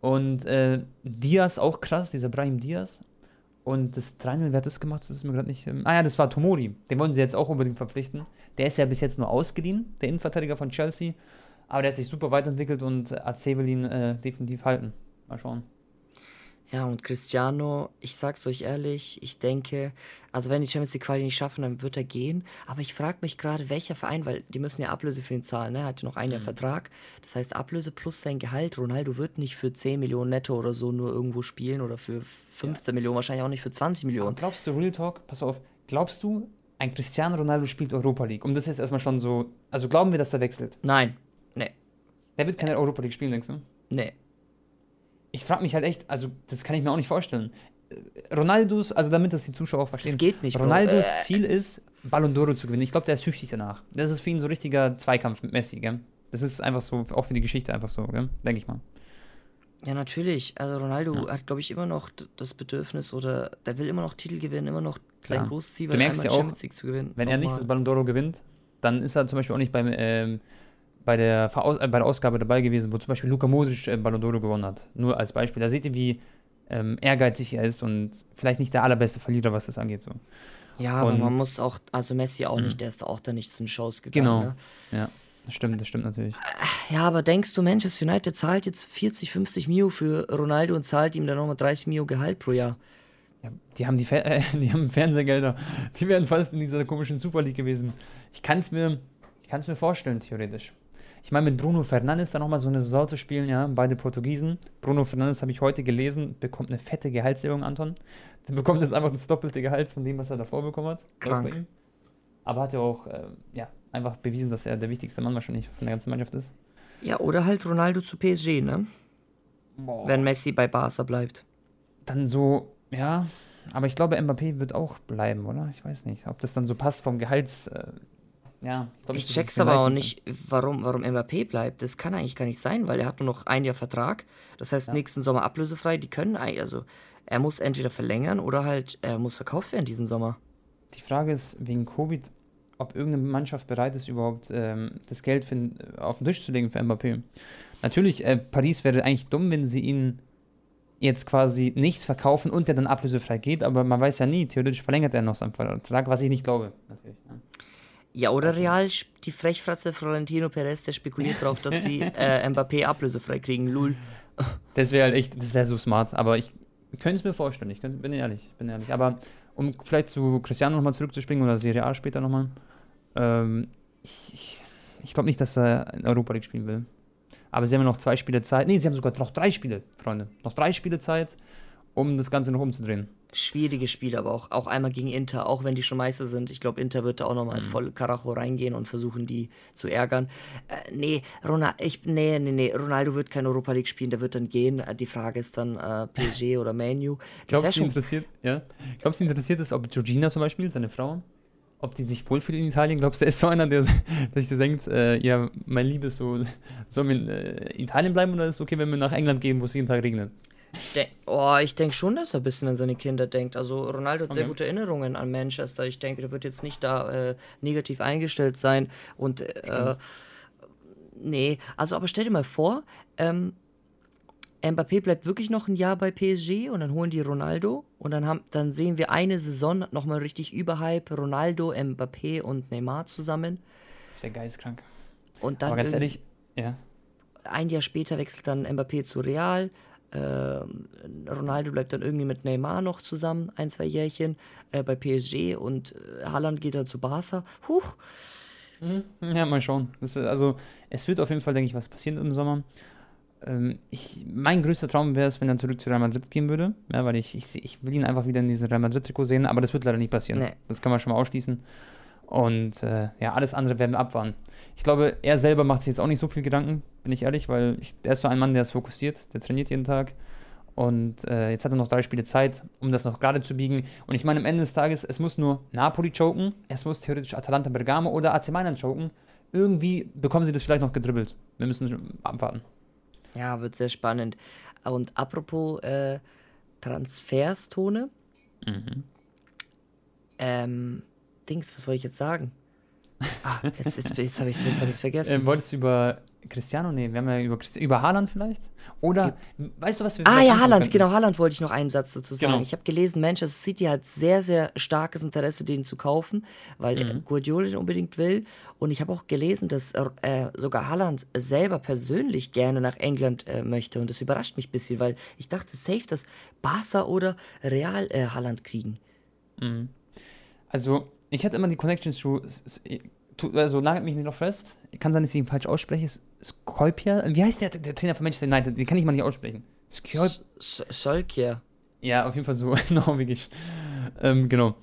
Und äh, Diaz auch krass, dieser Brahim Diaz. Und das 3-0, wer hat das gemacht? Das ist mir gerade nicht. Ähm, ah ja, das war Tomori. Den wollen sie jetzt auch unbedingt verpflichten. Der ist ja bis jetzt nur ausgeliehen, der Innenverteidiger von Chelsea. Aber der hat sich super weiterentwickelt und hat Sevelin äh, definitiv halten. Mal schauen.
Ja, und Cristiano, ich sag's euch ehrlich, ich denke, also wenn die Champions League Quali nicht schaffen, dann wird er gehen. Aber ich frage mich gerade, welcher Verein, weil die müssen ja Ablöse für ihn zahlen, ne? Er hat ja noch ein Jahr mhm. Vertrag. Das heißt, Ablöse plus sein Gehalt. Ronaldo wird nicht für 10 Millionen netto oder so nur irgendwo spielen oder für 15 ja. Millionen, wahrscheinlich auch nicht für 20 Millionen. Aber
glaubst du, Real Talk, pass auf, glaubst du, ein Cristiano Ronaldo spielt Europa League? Um das jetzt erstmal schon so, also glauben wir, dass er wechselt?
Nein, nee.
Der wird keine Europa League spielen, denkst du?
Nee
ich frage mich halt echt, also das kann ich mir auch nicht vorstellen. Äh, Ronaldos, also damit das die Zuschauer auch verstehen. Das
geht nicht.
Ronaldos äh, Ziel ist, Ballon d'Oro zu gewinnen. Ich glaube, der ist süchtig danach. Das ist für ihn so ein richtiger Zweikampf mit Messi, gell? Das ist einfach so, auch für die Geschichte einfach so, denke ich mal.
Ja, natürlich. Also Ronaldo ja. hat, glaube ich, immer noch das Bedürfnis oder der will immer noch Titel gewinnen, immer noch sein großes Ziel,
du merkst ja auch, zu gewinnen. Wenn er nicht das Ballon d'Oro gewinnt, dann ist er zum Beispiel auch nicht beim, ähm, bei, der äh, bei der Ausgabe dabei gewesen, wo zum Beispiel Luka Modric äh, Ballon d'Oro gewonnen hat. Nur als Beispiel. Da seht ihr, wie ähm, ehrgeizig er ist und vielleicht nicht der allerbeste Verlierer, was das angeht. So.
Ja, und, aber man muss auch, also Messi auch nicht, mhm. der ist auch da nicht zu den Shows gegangen.
Genau.
Ne?
Ja. Das stimmt, das stimmt natürlich.
Ja, aber denkst du, Manchester United zahlt jetzt 40, 50 Mio für Ronaldo und zahlt ihm dann nochmal 30 Mio Gehalt pro Jahr?
Ja, die haben die, äh, die haben Fernsehgelder. Die wären fast in dieser komischen Super League gewesen. Ich kann es mir, mir vorstellen, theoretisch. Ich meine, mit Bruno Fernandes da nochmal so eine Saison zu spielen, ja, beide Portugiesen. Bruno Fernandes habe ich heute gelesen, bekommt eine fette Gehaltserhöhung, Anton. Der bekommt jetzt einfach das doppelte Gehalt von dem, was er davor bekommen hat.
Krank.
Aber hat ja auch, äh, ja, einfach bewiesen, dass er der wichtigste Mann wahrscheinlich von der ganzen Mannschaft ist.
Ja, oder halt Ronaldo zu PSG, ne? Boah. Wenn Messi bei Barca bleibt.
Dann so, ja, aber ich glaube, Mbappé wird auch bleiben, oder? Ich weiß nicht, ob das dann so passt vom Gehalts. Äh, ja,
ich, glaub, ich check's aber auch nicht, warum, warum Mbappé bleibt. Das kann eigentlich gar nicht sein, weil er hat nur noch ein Jahr Vertrag. Das heißt, ja. nächsten Sommer ablösefrei. Die können eigentlich, also er muss entweder verlängern oder halt er muss verkauft werden diesen Sommer.
Die Frage ist wegen Covid, ob irgendeine Mannschaft bereit ist, überhaupt ähm, das Geld für, auf den Tisch zu legen für Mbappé. Natürlich, äh, Paris wäre eigentlich dumm, wenn sie ihn jetzt quasi nicht verkaufen und der dann ablösefrei geht, aber man weiß ja nie, theoretisch verlängert er noch seinen Vertrag, was ich nicht glaube, natürlich. Ja.
Ja, oder Real, die Frechfratze Florentino Perez, der spekuliert darauf, dass sie äh, Mbappé ablösefrei kriegen, lul.
Das wäre halt echt, das wäre so smart, aber ich könnte es mir vorstellen, ich bin ehrlich, bin ehrlich. Aber um vielleicht zu Cristiano nochmal zurückzuspringen oder Serie A später nochmal, ähm, ich, ich, ich glaube nicht, dass er in Europa League spielen will. Aber sie haben noch zwei Spiele Zeit. Nee, sie haben sogar noch drei Spiele, Freunde. Noch drei Spiele Zeit, um das Ganze noch umzudrehen.
Schwierige Spiele, aber auch, auch einmal gegen Inter, auch wenn die schon Meister sind. Ich glaube, Inter wird da auch nochmal mhm. voll Karacho reingehen und versuchen, die zu ärgern. Äh, nee, Ronaldo, ich, nee, nee, nee, Ronaldo wird keine Europa League spielen, der wird dann gehen. Die Frage ist dann äh, PSG oder Manu.
Glaubst du, interessiert, ja? Glaubst du, interessiert ist, ob Georgina zum Beispiel, seine Frau, ob die sich wohlfühlt in Italien. Glaubst du, er ist so einer, der, der sich denkt, äh, ja, mein Liebes, so, sollen wir in äh, Italien bleiben oder ist es okay, wenn wir nach England gehen, wo es jeden Tag regnet?
De oh, ich denke schon, dass er ein bisschen an seine Kinder denkt. Also Ronaldo hat okay. sehr gute Erinnerungen an Manchester. Ich denke, der wird jetzt nicht da äh, negativ eingestellt sein. Und äh, nee, also aber stell dir mal vor, ähm, Mbappé bleibt wirklich noch ein Jahr bei PSG und dann holen die Ronaldo und dann, haben, dann sehen wir eine Saison nochmal richtig überhype Ronaldo, Mbappé und Neymar zusammen.
Das wäre geistkrank.
Und dann
Aber ganz ehrlich, ja.
Ein Jahr später wechselt dann Mbappé zu Real. Äh, Ronaldo bleibt dann irgendwie mit Neymar noch zusammen, ein, zwei Jährchen äh, bei PSG und äh, Haaland geht dann zu Barca. Huch.
Mhm. Ja, mal schauen. Das, also, es wird auf jeden Fall, denke ich, was passieren im Sommer ähm, ich, mein größter Traum wäre es, wenn er zurück zu Real Madrid gehen würde. Ja, weil ich, ich, ich will ihn einfach wieder in diesem Real Madrid-Trikot sehen, aber das wird leider nicht passieren. Nee. Das kann man schon mal ausschließen. Und äh, ja, alles andere werden wir abwarten. Ich glaube, er selber macht sich jetzt auch nicht so viel Gedanken, bin ich ehrlich, weil ich, er ist so ein Mann, der ist fokussiert, der trainiert jeden Tag. Und äh, jetzt hat er noch drei Spiele Zeit, um das noch gerade zu biegen. Und ich meine, am Ende des Tages, es muss nur Napoli choken, es muss theoretisch Atalanta Bergamo oder AC Mailand choken. Irgendwie bekommen sie das vielleicht noch gedribbelt. Wir müssen abwarten.
Ja, wird sehr spannend. Und apropos äh, Transfers, Tone. Mhm. Ähm, Dings, was wollte ich jetzt sagen? Ah, jetzt, jetzt, jetzt habe ich es hab vergessen.
Ähm, wolltest du über Cristiano nehmen? Wir haben ja über, über Haaland vielleicht? Oder, ja. weißt du, was wir
Ah ja, Haaland, könnten? genau, Haaland wollte ich noch einen Satz dazu sagen. Genau. Ich habe gelesen, Manchester City hat sehr, sehr starkes Interesse, den zu kaufen, weil mhm. Guardiola den unbedingt will. Und ich habe auch gelesen, dass äh, sogar Haaland selber persönlich gerne nach England äh, möchte. Und das überrascht mich ein bisschen, weil ich dachte safe, dass Barca oder Real äh, Haaland kriegen.
Mhm. Also, ich hatte immer die Connections zu, also nagelt mich nicht noch fest. Kann sein, dass ich ihn falsch ausspreche. Skolpia? Wie heißt der, der Trainer von Manchester United? Den kann ich mal nicht aussprechen.
Solkja.
Ja, auf jeden Fall so norwegisch. Ähm, genau.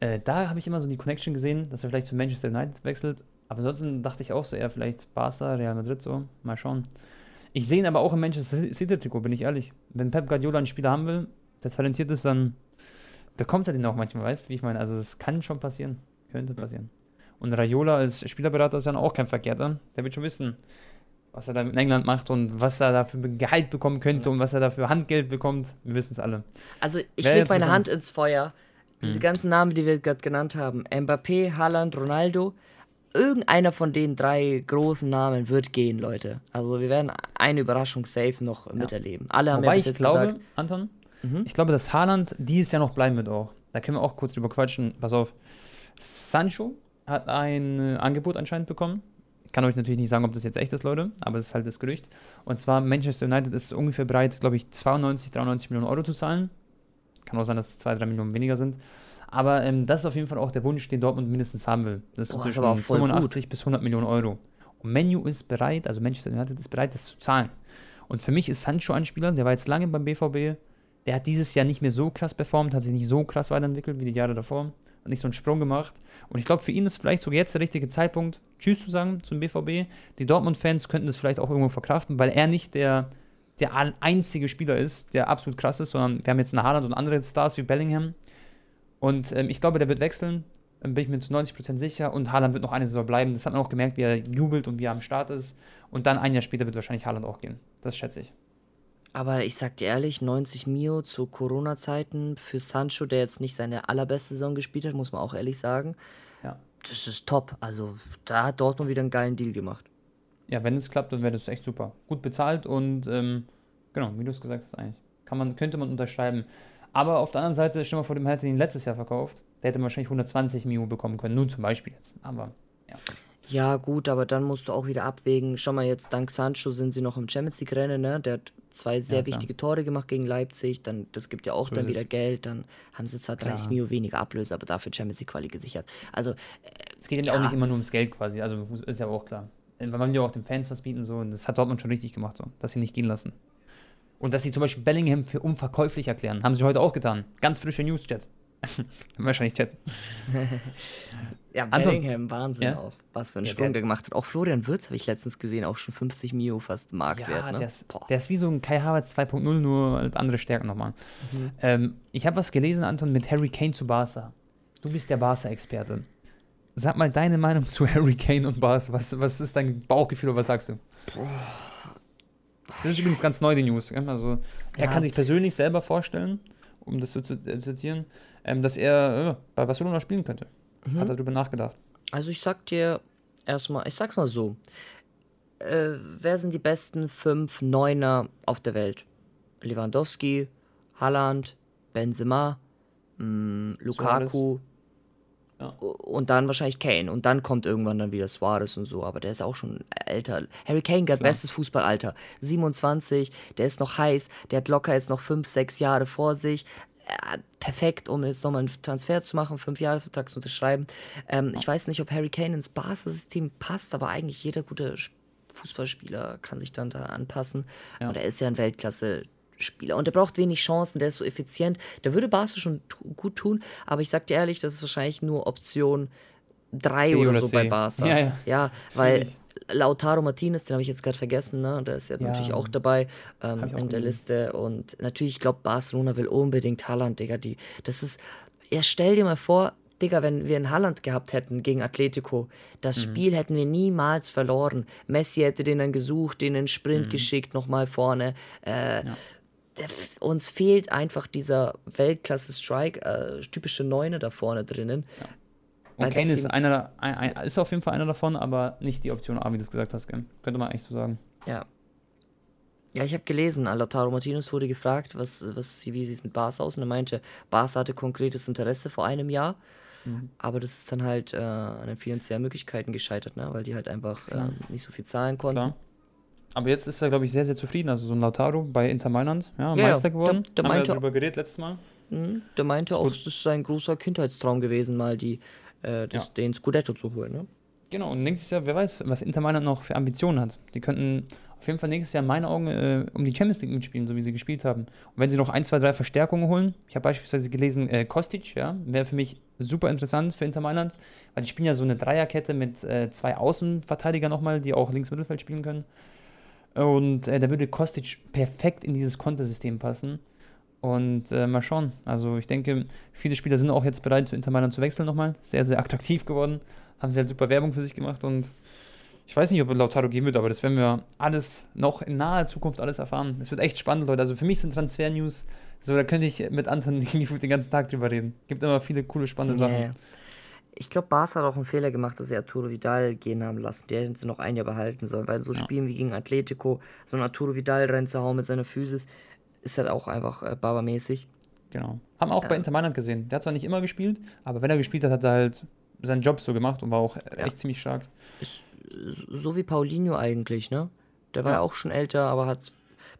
Äh, da habe ich immer so die Connection gesehen, dass er vielleicht zu Manchester United wechselt. Aber ansonsten dachte ich auch so eher vielleicht Barca, Real Madrid so. Mal schauen. Ich sehe ihn aber auch im Manchester City-Trikot, bin ich ehrlich. Wenn Pep Guardiola einen Spieler haben will, der talentiert ist, dann bekommt er den auch manchmal, weißt du, wie ich meine? Also das kann schon passieren. Könnte passieren. Und Raiola als Spielerberater ist dann auch kein Verkehrter. Der wird schon wissen, was er da in England macht und was er dafür Gehalt bekommen könnte und was er dafür Handgeld bekommt. Wir wissen es alle.
Also ich lege meine Hand ins Feuer. Diese hm. ganzen Namen, die wir gerade genannt haben, Mbappé, Haaland, Ronaldo, irgendeiner von den drei großen Namen wird gehen, Leute. Also wir werden eine Überraschung safe noch ja. miterleben. Alle haben
Wobei ja bis jetzt ich glaube, gesagt, Anton, mhm. ich glaube, dass Haaland dieses Jahr noch bleiben wird auch. Da können wir auch kurz drüber quatschen. Pass auf. Sancho hat ein äh, Angebot anscheinend bekommen. Ich kann euch natürlich nicht sagen, ob das jetzt echt ist, Leute, aber es ist halt das Gerücht. Und zwar Manchester United ist ungefähr bereit, glaube ich, 92, 93 Millionen Euro zu zahlen. Kann auch sein, dass es 2, 3 Millionen weniger sind. Aber ähm, das ist auf jeden Fall auch der Wunsch, den Dortmund mindestens haben will. Das ist oh, zwischen ist 85 gut. bis 100 Millionen Euro. Und Menu ist bereit, also Manchester United ist bereit, das zu zahlen. Und für mich ist Sancho ein Spieler, der war jetzt lange beim BVB. Der hat dieses Jahr nicht mehr so krass performt, hat sich nicht so krass weiterentwickelt wie die Jahre davor und nicht so einen Sprung gemacht. Und ich glaube, für ihn ist vielleicht sogar jetzt der richtige Zeitpunkt, Tschüss zu sagen zum BVB. Die Dortmund-Fans könnten das vielleicht auch irgendwo verkraften, weil er nicht der, der einzige Spieler ist, der absolut krass ist, sondern wir haben jetzt einen Haaland und andere Stars wie Bellingham. Und ähm, ich glaube, der wird wechseln, bin ich mir zu 90% sicher. Und Haaland wird noch eine Saison bleiben. Das hat man auch gemerkt, wie er jubelt und wie er am Start ist. Und dann ein Jahr später wird wahrscheinlich Haaland auch gehen. Das schätze ich.
Aber ich sag dir ehrlich, 90 Mio zu Corona-Zeiten für Sancho, der jetzt nicht seine allerbeste Saison gespielt hat, muss man auch ehrlich sagen. Ja. Das ist top. Also da hat Dortmund wieder einen geilen Deal gemacht.
Ja, wenn es klappt, dann wäre das echt super. Gut bezahlt und ähm, genau, wie du es gesagt hast eigentlich. Kann man, könnte man unterschreiben. Aber auf der anderen Seite, stell mal vor, dem hätte ihn letztes Jahr verkauft. Der hätte wahrscheinlich 120 Mio bekommen können. Nun zum Beispiel jetzt. Aber ja.
Ja, gut, aber dann musst du auch wieder abwägen. Schau mal, jetzt dank Sancho sind sie noch im Champions League-Rennen, ne? Der hat zwei sehr ja, wichtige Tore gemacht gegen Leipzig. Dann, das gibt ja auch so dann wieder es. Geld. Dann haben sie zwar 30 Mio weniger Ablöse, aber dafür Champions League-Quali gesichert. Also. Äh,
es geht ja auch nicht immer nur ums Geld quasi. Also ist ja auch klar. Weil man ja auch den Fans was bieten so. Und das hat Dortmund schon richtig gemacht, so. Dass sie nicht gehen lassen. Und dass sie zum Beispiel Bellingham für unverkäuflich erklären. Haben sie heute auch getan. Ganz frische News-Chat. Wahrscheinlich Chat.
ja, Bellingham, Wahnsinn ja? auch. Was für einen ja, Sprung der, gemacht hat. Auch Florian Würz habe ich letztens gesehen, auch schon 50 Mio fast Marktwert. Ja,
ne? der, ist, der, ist, wie so ein Kai Havertz 2.0, nur andere Stärken nochmal. Mhm. Ähm, ich habe was gelesen, Anton, mit Harry Kane zu Barca. Du bist der Barca-Experte. Sag mal deine Meinung zu Harry Kane und Barca. Was, was ist dein Bauchgefühl oder was sagst du? Boah. Das ist übrigens ganz neu, die News. Also, er kann sich persönlich selber vorstellen, um das so zu zitieren, ähm, dass er äh, bei Barcelona spielen könnte. Mhm. Hat er darüber nachgedacht.
Also ich sag dir erstmal, ich sag's mal so. Äh, wer sind die besten fünf Neuner auf der Welt? Lewandowski, Haaland, Benzema, mh, mm, Lukaku, ja. Und dann wahrscheinlich Kane. Und dann kommt irgendwann dann wieder Suarez und so. Aber der ist auch schon älter. Harry Kane hat bestes Fußballalter. 27, der ist noch heiß. Der hat locker jetzt noch 5, 6 Jahre vor sich perfekt, um jetzt nochmal einen Transfer zu machen, fünf Jahre Vertrag zu unterschreiben. Ähm, ich weiß nicht, ob Harry Kane ins Barca-System passt, aber eigentlich jeder gute Fußballspieler kann sich dann da anpassen. Ja. Und er ist ja ein Weltklasse-Spieler. Und er braucht wenig Chancen, der ist so effizient. Der würde Barca schon gut tun, aber ich sag dir ehrlich, das ist wahrscheinlich nur Option 3 oder, oder, so C. bei Barca. Ja, ja. ja weil Lautaro Martinez, den habe ich jetzt gerade vergessen, ne? der ist ja, ja, natürlich auch dabei ähm, auch in der Liste. Und natürlich, ich glaube, Barcelona will unbedingt Haaland, Digga. Die, das ist, ja, stell dir mal vor, Digga, wenn wir einen Haaland gehabt hätten gegen Atletico, das mhm. Spiel hätten wir niemals verloren. Messi hätte den dann gesucht, den in Sprint mhm. geschickt, nochmal vorne. Äh, ja. der, uns fehlt einfach dieser Weltklasse-Strike, äh, typische Neune da vorne drinnen.
Und Kane ist, einer, ein, ein, ist auf jeden Fall einer davon, aber nicht die Option A, wie du es gesagt hast, gell? könnte man eigentlich so sagen.
Ja. Ja, ich habe gelesen, Lautaro Martinez wurde gefragt, was, was, wie sieht es mit Barca aus? Und er meinte, Barca hatte konkretes Interesse vor einem Jahr, mhm. aber das ist dann halt äh, an den finanziellen Möglichkeiten gescheitert, ne? weil die halt einfach äh, nicht so viel zahlen konnten. Klar.
Aber jetzt ist er, glaube ich, sehr, sehr zufrieden. Also so ein Lautaro bei Inter Mailand, ja, ja Meister geworden. Der, der Haben meinte, wir darüber geredet letztes Mal.
Mh, der meinte auch, es ist sein großer Kindheitstraum gewesen, mal die äh, das, ja. den Scudetto zu holen. Ne?
Genau, und nächstes Jahr, wer weiß, was Inter Mailand noch für Ambitionen hat. Die könnten auf jeden Fall nächstes Jahr in meinen Augen äh, um die Champions League mitspielen, so wie sie gespielt haben. Und wenn sie noch ein, zwei, drei Verstärkungen holen, ich habe beispielsweise gelesen, äh, Kostic, ja, wäre für mich super interessant für Inter Mailand, weil die spielen ja so eine Dreierkette mit äh, zwei Außenverteidiger nochmal, die auch links Mittelfeld spielen können. Und äh, da würde Kostic perfekt in dieses Kontesystem passen. Und äh, mal schauen. Also ich denke, viele Spieler sind auch jetzt bereit, zu Inter Mailand zu wechseln nochmal. Sehr, sehr attraktiv geworden. Haben sie halt super Werbung für sich gemacht und ich weiß nicht, ob Lautaro gehen wird, aber das werden wir alles noch in naher Zukunft alles erfahren. Es wird echt spannend, Leute. Also für mich sind Transfer-News, so da könnte ich mit Anton den ganzen Tag drüber reden. Gibt immer viele coole, spannende Sachen.
Yeah. Ich glaube, Barca hat auch einen Fehler gemacht, dass sie Arturo Vidal gehen haben lassen. Der hätten sie noch ein Jahr behalten sollen, weil so ja. Spielen wie gegen Atletico, so ein Arturo Vidal reinzuhauen mit seiner Physis, ist halt auch einfach äh, barbermäßig.
Genau. Haben auch ja. bei Inter Mailand gesehen. Der hat zwar nicht immer gespielt, aber wenn er gespielt hat, hat er halt seinen Job so gemacht und war auch ja. echt ziemlich stark.
Ist so wie Paulinho eigentlich, ne? Der war ja auch schon älter, aber hat.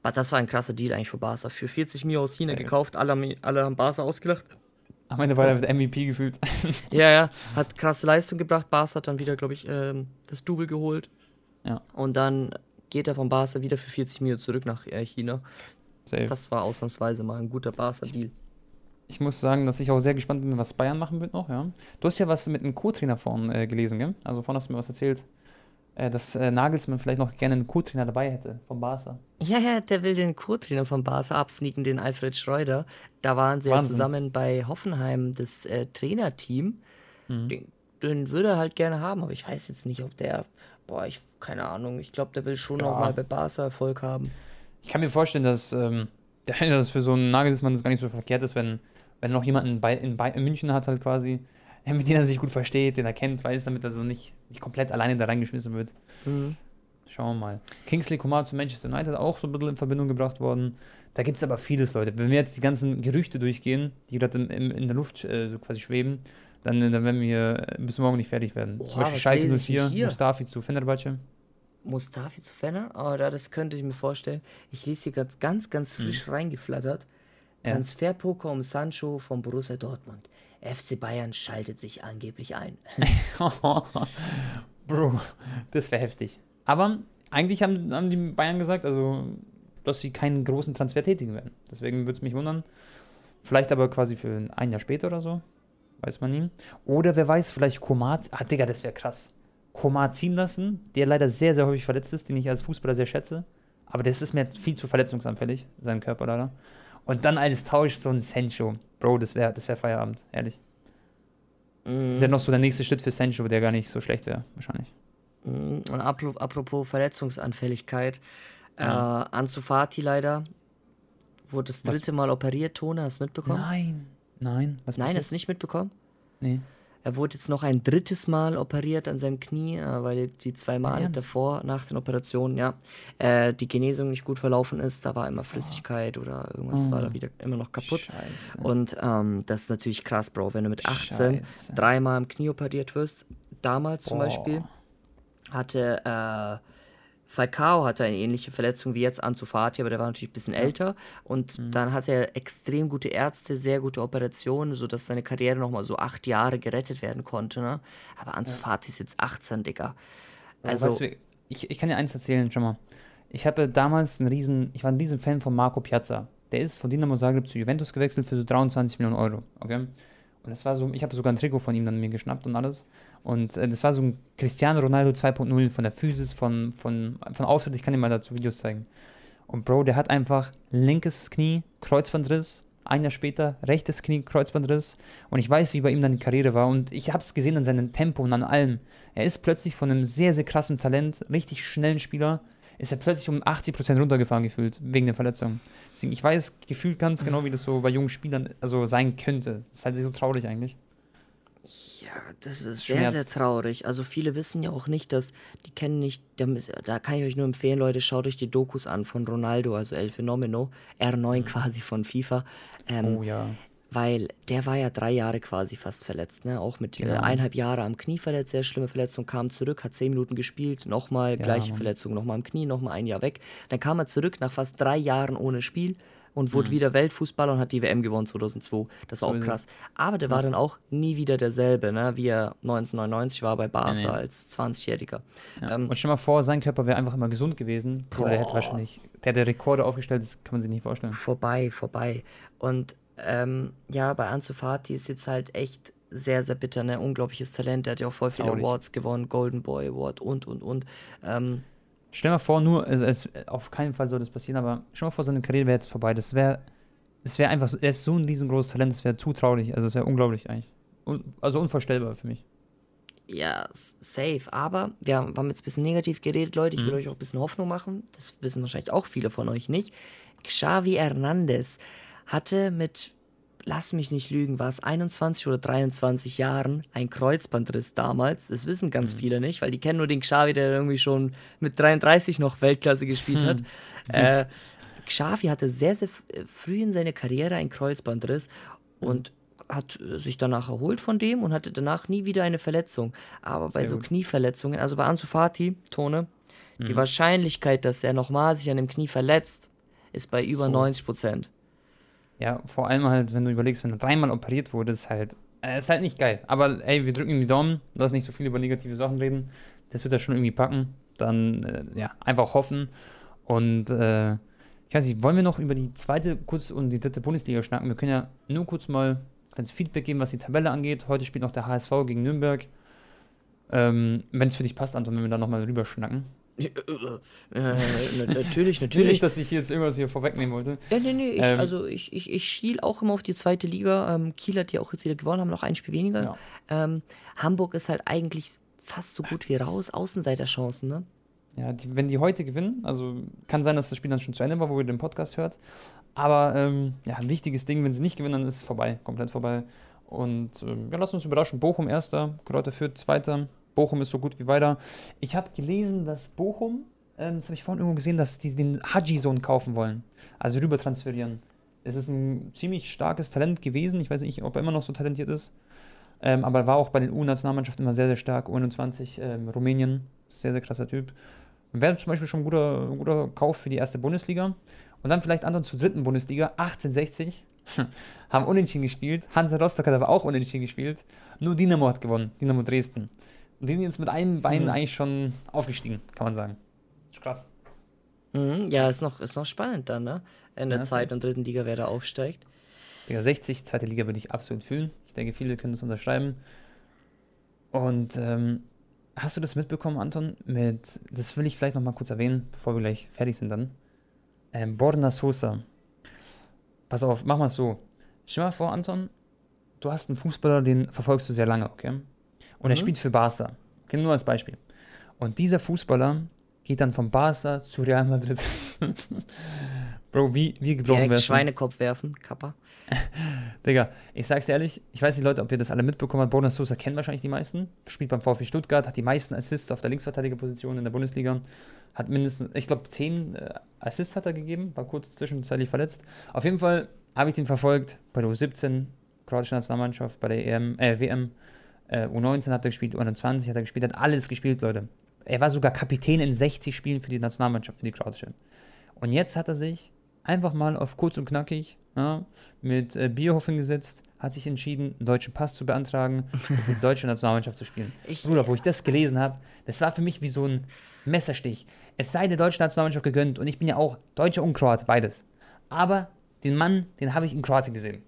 Das war ein krasser Deal eigentlich für Barca. Für 40 Mio aus China Sehr gekauft, alle, alle haben Barca ausgelacht.
Am Ende war er mit MVP gefühlt.
ja, ja, hat krasse Leistung gebracht. Barca hat dann wieder, glaube ich, ähm, das Double geholt. Ja. Und dann geht er von Barca wieder für 40 Mio zurück nach äh, China. Safe. Das war ausnahmsweise mal ein guter Barca-Deal.
Ich muss sagen, dass ich auch sehr gespannt bin, was Bayern machen wird noch, ja. Du hast ja was mit einem Co-Trainer vorhin äh, gelesen, gell? Also vorhin hast du mir was erzählt äh, dass äh, Nagelsmann vielleicht noch gerne einen Co-Trainer dabei hätte vom Barca.
Ja, ja, der will den Co-Trainer vom Barca absneaken, den Alfred Schreuder. Da waren sie Wahnsinn. ja zusammen bei Hoffenheim, das äh, Trainerteam. Mhm. Den, den, würde er halt gerne haben, aber ich weiß jetzt nicht, ob der, boah, ich, keine Ahnung, ich glaube, der will schon ja. noch mal bei Barca Erfolg haben.
Ich kann mir vorstellen, dass, ähm, dass für so einen Nagelsmann das gar nicht so verkehrt ist, wenn, wenn er noch jemanden bei, in, bei, in München hat, halt quasi, mit dem er sich gut versteht, den er kennt, weiß, damit er so nicht, nicht komplett alleine da reingeschmissen wird. Mhm. Schauen wir mal. Kingsley Coman zu Manchester United auch so ein bisschen in Verbindung gebracht worden. Da gibt es aber vieles, Leute. Wenn wir jetzt die ganzen Gerüchte durchgehen, die gerade in, in, der Luft äh, so quasi schweben, dann, dann werden wir bis morgen nicht fertig werden. Boah, Zum Beispiel Schalke 04, Mustafi zu Fenerbahce.
Mustafi zu Fener? Oh, das könnte ich mir vorstellen. Ich lese hier ganz, ganz, ganz frisch hm. reingeflattert. Transferpoker um Sancho von Borussia Dortmund. FC Bayern schaltet sich angeblich ein.
Bro, das wäre heftig. Aber eigentlich haben, haben die Bayern gesagt, also, dass sie keinen großen Transfer tätigen werden. Deswegen würde es mich wundern. Vielleicht aber quasi für ein Jahr später oder so. Weiß man nie. Oder wer weiß, vielleicht Komat. Ah, Digga, das wäre krass. Komat ziehen lassen, der leider sehr, sehr häufig verletzt ist, den ich als Fußballer sehr schätze. Aber das ist mir viel zu verletzungsanfällig, sein Körper leider. Und dann als Tausch so ein Sancho. Bro, das wäre das wär Feierabend, ehrlich. Mm. Das wäre noch so der nächste Schritt für Sancho, der gar nicht so schlecht wäre, wahrscheinlich.
Mm. Und apropos Verletzungsanfälligkeit, ja. äh, Ansu Fati leider wurde das dritte Was? Mal operiert, Tone, hast du mitbekommen?
Nein, nein.
Was Nein, hast du nicht mitbekommen?
Nee.
Er wurde jetzt noch ein drittes Mal operiert an seinem Knie, äh, weil die zwei Male davor, nach den Operationen, ja, äh, die Genesung nicht gut verlaufen ist. Da war immer Flüssigkeit oder irgendwas oh. war da oh. wieder immer noch kaputt. Scheiße. Und ähm, das ist natürlich krass, Bro. Wenn du mit 18 Scheiße. dreimal am Knie operiert wirst, damals zum Boah. Beispiel, hatte äh, Falcao hatte eine ähnliche Verletzung wie jetzt Anzufati, aber der war natürlich ein bisschen ja. älter. Und mhm. dann hat er extrem gute Ärzte, sehr gute Operationen, sodass seine Karriere nochmal so acht Jahre gerettet werden konnte. Ne? Aber Anzufati ja. ist jetzt 18, Digga.
Also, weißt du, ich, ich kann dir eins erzählen, schon mal. Ich habe damals einen riesen, ich war ein riesen Fan von Marco Piazza. Der ist von Dinamo Zagreb zu Juventus gewechselt für so 23 Millionen Euro. Okay? Und das war so, ich habe sogar ein Trikot von ihm dann mir geschnappt und alles. Und äh, das war so ein Cristiano Ronaldo 2.0 von der Physis, von, von, von Auftritt. Ich kann dir mal dazu Videos zeigen. Und Bro, der hat einfach linkes Knie, Kreuzbandriss. Ein Jahr später rechtes Knie, Kreuzbandriss. Und ich weiß, wie bei ihm dann die Karriere war. Und ich habe es gesehen an seinem Tempo und an allem. Er ist plötzlich von einem sehr, sehr krassen Talent, richtig schnellen Spieler, ist er plötzlich um 80% runtergefahren gefühlt, wegen der Verletzung. Deswegen, ich weiß gefühlt ganz genau, wie das so bei jungen Spielern also sein könnte. Das ist halt so traurig eigentlich.
Ja, das ist sehr, Schmerzt. sehr traurig. Also viele wissen ja auch nicht, dass, die kennen nicht, da kann ich euch nur empfehlen, Leute, schaut euch die Dokus an von Ronaldo, also El Fenomeno, R9 mhm. quasi von FIFA. Ähm,
oh ja.
Weil der war ja drei Jahre quasi fast verletzt, ne? Auch mit genau. eineinhalb Jahre am Knie verletzt, sehr schlimme Verletzung, kam zurück, hat zehn Minuten gespielt, nochmal ja, gleiche Mann. Verletzung, nochmal am Knie, nochmal ein Jahr weg. Dann kam er zurück nach fast drei Jahren ohne Spiel, und wurde mhm. wieder Weltfußballer und hat die WM gewonnen 2002. Das war so auch krass. Aber der ja. war dann auch nie wieder derselbe, ne? wie er 1999 war bei Barca nee, nee. als 20-Jähriger.
Ja. Ähm, und stell mal vor, sein Körper wäre einfach immer gesund gewesen. Boah. Der hätte wahrscheinlich, der hätte Rekorde aufgestellt, das kann man sich nicht vorstellen.
Vorbei, vorbei. Und ähm, ja, bei Ansu Fati ist jetzt halt echt sehr, sehr bitter, ne? Unglaubliches Talent. Der hat ja auch voll viele Traurig. Awards gewonnen, Golden Boy Award und, und, und. Ähm,
Stell dir mal vor, nur, also es, auf keinen Fall soll das passieren, aber stell mal vor, seine Karriere wäre jetzt vorbei. Das wäre es wäre einfach, er ist so ein riesengroßes Talent, es wäre zutraulich, also es wäre unglaublich eigentlich. Un, also unvorstellbar für mich.
Ja, safe. Aber wir haben jetzt ein bisschen negativ geredet, Leute. Ich will mhm. euch auch ein bisschen Hoffnung machen. Das wissen wahrscheinlich auch viele von euch nicht. Xavi Hernandez hatte mit, lass mich nicht lügen, war es 21 oder 23 Jahren ein Kreuzbandriss damals. Das wissen ganz mhm. viele nicht, weil die kennen nur den Xavi, der irgendwie schon mit 33 noch Weltklasse gespielt hat. Mhm. Äh, Xavi hatte sehr, sehr früh in seiner Karriere ein Kreuzbandriss und hat sich danach erholt von dem und hatte danach nie wieder eine Verletzung. Aber bei Sehr so gut. Knieverletzungen, also bei Ansu Fati, Tone, mhm. die Wahrscheinlichkeit, dass er nochmal sich an dem Knie verletzt, ist bei über so. 90 Prozent.
Ja, vor allem halt, wenn du überlegst, wenn er dreimal operiert wurde, ist halt, äh, ist halt nicht geil. Aber ey, wir drücken ihm die Daumen, lass nicht so viel über negative Sachen reden. Das wird er schon irgendwie packen. Dann, äh, ja, einfach hoffen. Und, äh, ich weiß nicht, wollen wir noch über die zweite kurz und die dritte Bundesliga schnacken? Wir können ja nur kurz mal kleines Feedback geben, was die Tabelle angeht. Heute spielt noch der HSV gegen Nürnberg. Ähm, wenn es für dich passt, Anton, wenn wir da nochmal drüber schnacken.
Äh, äh, natürlich, natürlich.
Nicht, dass ich jetzt irgendwas hier vorwegnehmen wollte.
Ja, nee, nee. Ich, ähm, also ich, ich, ich schiel auch immer auf die zweite Liga. Ähm, Kiel hat ja auch jetzt wieder gewonnen, haben noch ein Spiel weniger. Ja. Ähm, Hamburg ist halt eigentlich fast so gut wie raus. Außenseiterchancen, ne?
Ja, die, wenn die heute gewinnen, also kann sein, dass das Spiel dann schon zu Ende war, wo ihr den Podcast hört. Aber ähm, ja, ein wichtiges Ding, wenn sie nicht gewinnen, dann ist es vorbei, komplett vorbei. Und ähm, ja, lass uns überraschen. Bochum erster, Kräuter führt zweiter. Bochum ist so gut wie weiter. Ich habe gelesen, dass Bochum, ähm, das habe ich vorhin irgendwo gesehen, dass die den Haji-Sohn kaufen wollen. Also rüber transferieren. Es ist ein ziemlich starkes Talent gewesen. Ich weiß nicht, ob er immer noch so talentiert ist. Ähm, aber er war auch bei den U-Nationalmannschaften immer sehr, sehr stark. U21, ähm, Rumänien, sehr, sehr krasser Typ. Wäre zum Beispiel schon ein guter, ein guter Kauf für die erste Bundesliga. Und dann vielleicht anderen zur dritten Bundesliga, 1860, haben unentschieden gespielt. Hansa Rostock hat aber auch unentschieden gespielt. Nur Dynamo hat gewonnen, Dynamo Dresden. Und die sind jetzt mit einem Bein mhm. eigentlich schon aufgestiegen, kann man sagen. Ist krass.
Mhm, ja, ist noch, ist noch spannend dann, ne? In der ja, zweiten und dritten Liga, wer da aufsteigt.
Liga 60, zweite Liga würde ich absolut fühlen. Ich denke, viele können das unterschreiben. Und ähm, hast du das mitbekommen, Anton? Mit, das will ich vielleicht noch mal kurz erwähnen, bevor wir gleich fertig sind dann. Ähm, Borna Sosa. Pass auf, mach mal so. Stell mal vor, Anton, du hast einen Fußballer, den verfolgst du sehr lange, okay? Und mhm. er spielt für Barca. Okay, nur als Beispiel. Und dieser Fußballer geht dann von Barca zu Real Madrid. Bro, wie, wie gebrochen
wärst Schweinekopf werfen, Kappa.
Digga, ich sag's dir ehrlich, ich weiß nicht, Leute, ob ihr das alle mitbekommen habt. Borna Sosa kennen wahrscheinlich die meisten. Spielt beim VfB Stuttgart, hat die meisten Assists auf der Linksverteidigerposition in der Bundesliga. Hat mindestens, ich glaube, 10 äh, Assists hat er gegeben, war kurz zwischenzeitlich verletzt. Auf jeden Fall habe ich den verfolgt bei der U17, kroatische Nationalmannschaft, bei der EM, äh, WM. Äh, U19 hat er gespielt, U21 hat er gespielt, hat alles gespielt, Leute. Er war sogar Kapitän in 60 Spielen für die Nationalmannschaft, für die kroatische. Und jetzt hat er sich einfach mal auf kurz und knackig ja, mit äh, Bierhoff hingesetzt, hat sich entschieden, einen deutschen Pass zu beantragen und für die deutsche Nationalmannschaft zu spielen. Ich, Bruder, wo ich das gelesen habe, das war für mich wie so ein Messerstich. Es sei der deutschen Nationalmannschaft gegönnt und ich bin ja auch Deutscher und Kroat, beides. Aber den Mann, den habe ich in Kroatien gesehen.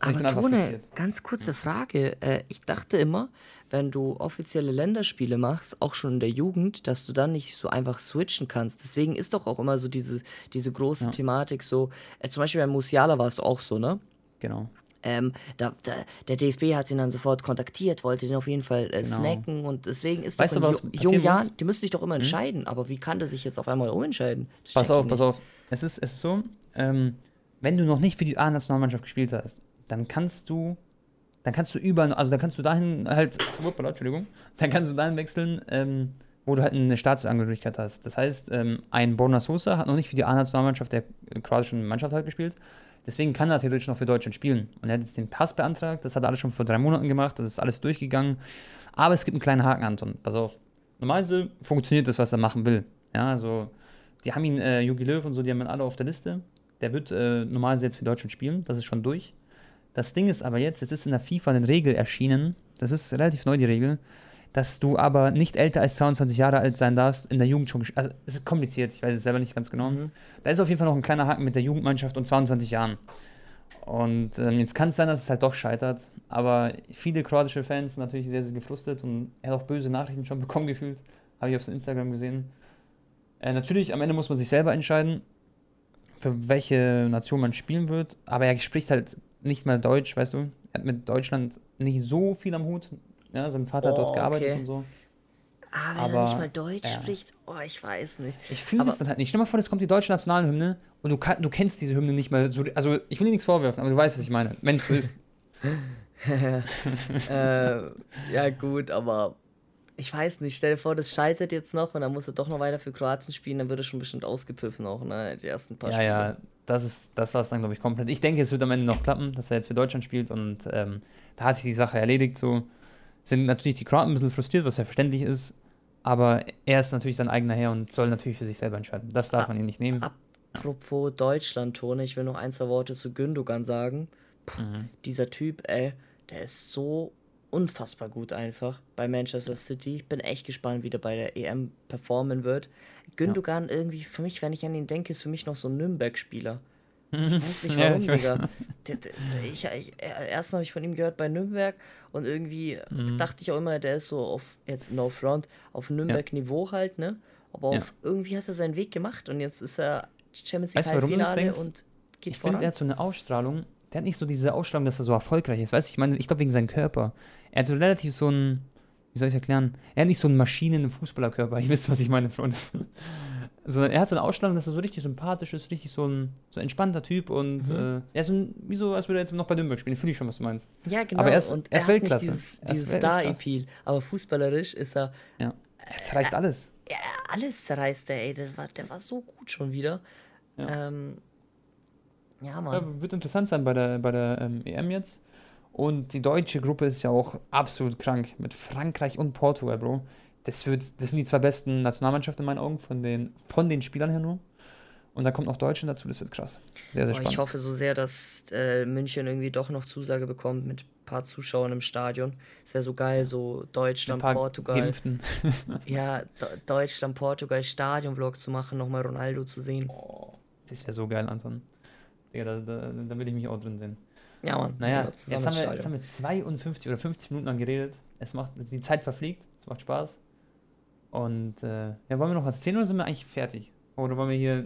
Aber Tone, ganz kurze Frage. Äh, ich dachte immer, wenn du offizielle Länderspiele machst, auch schon in der Jugend, dass du dann nicht so einfach switchen kannst. Deswegen ist doch auch immer so diese, diese große ja. Thematik so. Äh, zum Beispiel bei Musiala war es auch so, ne?
Genau.
Ähm, da, da, der DFB hat ihn dann sofort kontaktiert, wollte den auf jeden Fall äh, genau. snacken und deswegen ist
weißt doch
du,
was
in jungen Jahren, die müssten sich doch immer hm? entscheiden, hm? aber wie kann der sich jetzt auf einmal umentscheiden?
Das pass auf, pass auf. Es ist, es ist so, ähm, wenn du noch nicht für die A-Nationalmannschaft gespielt hast, dann kannst du, dann kannst du überall, also dann kannst du dahin halt, uppala, Entschuldigung, dann kannst du dahin wechseln, ähm, wo du halt eine Staatsangehörigkeit hast. Das heißt, ähm, ein Borna Sosa hat noch nicht für die A-Nationalmannschaft der kroatischen Mannschaft halt gespielt. Deswegen kann er theoretisch noch für Deutschland spielen. Und er hat jetzt den Pass beantragt, das hat er alles schon vor drei Monaten gemacht, das ist alles durchgegangen. Aber es gibt einen kleinen Haken, Anton. Pass auf. Normalerweise funktioniert das, was er machen will. Ja, also, die haben ihn, äh, Jogi Löw und so, die haben ihn alle auf der Liste. Der wird äh, normalerweise jetzt für Deutschland spielen, das ist schon durch. Das Ding ist aber jetzt, es ist in der FIFA eine Regel erschienen, das ist relativ neu, die Regel, dass du aber nicht älter als 22 Jahre alt sein darfst in der Jugend schon. Also, es ist kompliziert, ich weiß es selber nicht ganz genau. Mhm. Da ist auf jeden Fall noch ein kleiner Haken mit der Jugendmannschaft und 22 Jahren. Und ähm, jetzt kann es sein, dass es halt doch scheitert. Aber viele kroatische Fans sind natürlich sehr, sehr gefrustet und er hat auch böse Nachrichten schon bekommen gefühlt. Habe ich auf Instagram gesehen. Äh, natürlich, am Ende muss man sich selber entscheiden. für welche Nation man spielen wird, aber er spricht halt nicht mal Deutsch, weißt du? Er hat mit Deutschland nicht so viel am Hut. Ja, sein Vater hat
Oh,
dort gearbeitet
okay.
und so.
Ah, wenn
Aber,
er nicht mal Deutsch
ja.
spricht, oh, ich weiß nicht.
Ich fühle das dann halt nicht. Stell dir mal vor, es kommt die deutsche Nationalhymne und du, kann, du kennst diese Hymne nicht mal so. Also, ich will dir nichts vorwerfen, aber du weißt, was ich meine. Wenn es so ist.
äh, ja, gut, aber ich weiß nicht. Stell dir vor, das scheitert jetzt noch und dann muss er doch noch weiter für Kroatien spielen, dann wird er schon bestimmt ausgepfiffen auch, ne? Die ersten paar
Ja,
Spiele.
ja, das ist, das war es dann, glaube ich, komplett. Ich denke, es wird am Ende noch klappen, dass er jetzt für Deutschland spielt und ähm, da hat sich die Sache erledigt. So sind natürlich die Kroaten ein bisschen frustriert, was ja verständlich ist, aber er ist natürlich sein eigener Herr und soll natürlich für sich selber entscheiden. Das darf
Ah,
man ihm nicht nehmen.
Apropos Deutschland, Tone, ich will noch ein, zwei Worte zu Gündogan sagen.
Mhm.
Dieser Typ, ey, der ist so unfassbar gut einfach bei Manchester City. Ich bin echt gespannt, wie der bei der EM performen wird. Gündogan irgendwie, für mich, wenn ich an ihn denke, ist für mich noch so ein Nürnberg-Spieler. Ich weiß nicht
Ja,
warum,
ich.
Digga. Ich, ich, erst habe ich von ihm gehört bei Nürnberg und irgendwie
Mhm.
dachte ich auch immer, der ist so auf, jetzt no front, auf Nürnberg-Niveau halt, ne? Aber
Ja.
auf, irgendwie hat er seinen Weg gemacht und jetzt ist er Champions League Halbfinale und geht
Ich finde, er hat so eine Ausstrahlung. Der hat nicht so diese Ausstrahlung, dass er so erfolgreich ist. Weißt du, ich meine, ich glaube wegen seinem Körper. Er hat so relativ so ein, wie soll ich erklären? Er hat nicht so einen Maschinen-Fußballerkörper. Ich wisst, was ich meine, Freunde. Sondern er hat so eine Ausstrahlung, dass er so richtig sympathisch ist, richtig so ein, so ein entspannter Typ und
Mhm.
äh, er ist so ein, wie so, als würde er jetzt noch bei Nürnberg spielen. Fühle ich schon, was du meinst.
Ja, genau.
Aber er ist-
und
er ist
hat
Weltklasse.
Nicht dieses,
Er ist
dieses. Star-Appeal. Aber fußballerisch ist er.
Ja. Er zerreißt alles.
Ja, alles zerreißt der, ey. Der war, der war so gut schon wieder.
Ja.
Ähm, ja, Mann.
Ja, wird interessant sein bei der, bei der ähm, EM jetzt. Und die deutsche Gruppe ist ja auch absolut krank. Mit Frankreich und Portugal, Bro. Das, wird, das sind die zwei besten Nationalmannschaften in meinen Augen, von den, von den Spielern her nur. Und da kommt noch Deutschland dazu, das wird krass. Sehr, sehr
Oh,
spannend.
ich hoffe so sehr, dass äh, München irgendwie doch noch Zusage bekommt mit ein paar Zuschauern im Stadion. Es wäre so geil, so Deutschland, Portugal.
Geimpften.
Ja, Do Deutschland, Portugal, Stadion-Vlog zu machen, nochmal Ronaldo zu sehen.
Oh, das wäre so geil, Anton. Digga, da, da, da würde ich mich auch drin sehen.
Ja, Mann.
Naja, jetzt haben, wir, jetzt haben wir 52 oder 50 Minuten lang geredet. Es macht, die Zeit verfliegt, es macht Spaß. Und äh, ja, wollen wir noch was erzählen oder sind wir eigentlich fertig? Oder wollen wir hier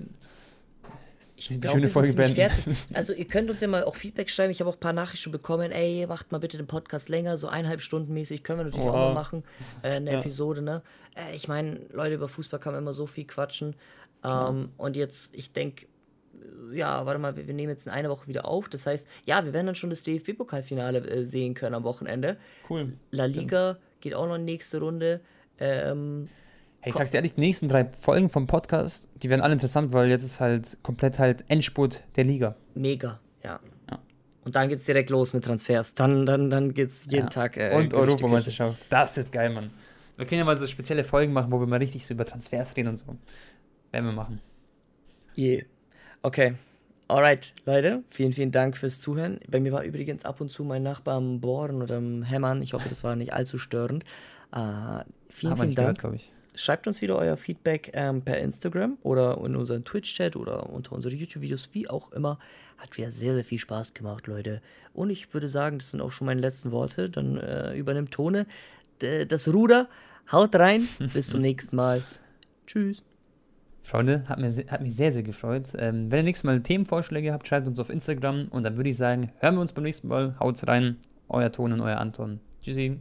Ich
die
glaub,
schöne Folge beenden?
fertig. Also ihr könnt uns ja mal auch Feedback schreiben. Ich habe auch ein paar Nachrichten bekommen. Ey, macht mal bitte den Podcast länger, so eineinhalb Stunden mäßig. Können wir natürlich auch
Wow.
mal machen. Äh, eine
Ja.
Episode, ne? Äh, ich meine, Leute, über Fußball kann man immer so viel quatschen. Ähm, und jetzt, ich denke, ja, warte mal, wir, wir nehmen jetzt in einer Woche wieder auf. Das heißt, ja, wir werden dann schon das DFB-Pokalfinale äh, sehen können am Wochenende.
Cool.
La Liga geht auch noch in die nächste Runde. Ähm,
Hey, ich sag's dir ehrlich, die nächsten drei Folgen vom Podcast, die werden alle interessant, weil jetzt ist halt komplett halt Endspurt der Liga.
mega, ja.
Ja.
Und dann geht's direkt los mit Transfers. Dann, dann, dann geht's jeden
Ja.
Tag. Äh,
Und. Europameisterschaft. Das wird geil, Mann. Wir können ja mal so spezielle Folgen machen, wo wir mal richtig so über Transfers reden und so. Werden wir machen.
Je. Okay. Alright, Leute, vielen, vielen Dank fürs Zuhören. Bei mir war übrigens ab und zu mein Nachbar am Bohren oder am Hämmern. Ich hoffe, das war nicht allzu störend. Äh, vielen, vielen Dank.
gehört.
Schreibt uns wieder euer Feedback ähm, per Instagram oder in unseren Twitch-Chat oder unter unsere YouTube-Videos, wie auch immer. Hat wieder sehr, sehr viel Spaß gemacht, Leute. Und ich würde sagen, das sind auch schon meine letzten Worte. Dann äh, übernimmt Tone das Ruder. Haut rein. Bis zum nächsten Mal. Tschüss.
Freunde, hat, mir, hat mich sehr, sehr gefreut. Ähm, wenn ihr nächstes Mal Themenvorschläge habt, schreibt uns auf Instagram und dann würde ich sagen, hören wir uns beim nächsten Mal. Haut's rein. Euer Ton und euer Anton. Tschüssi.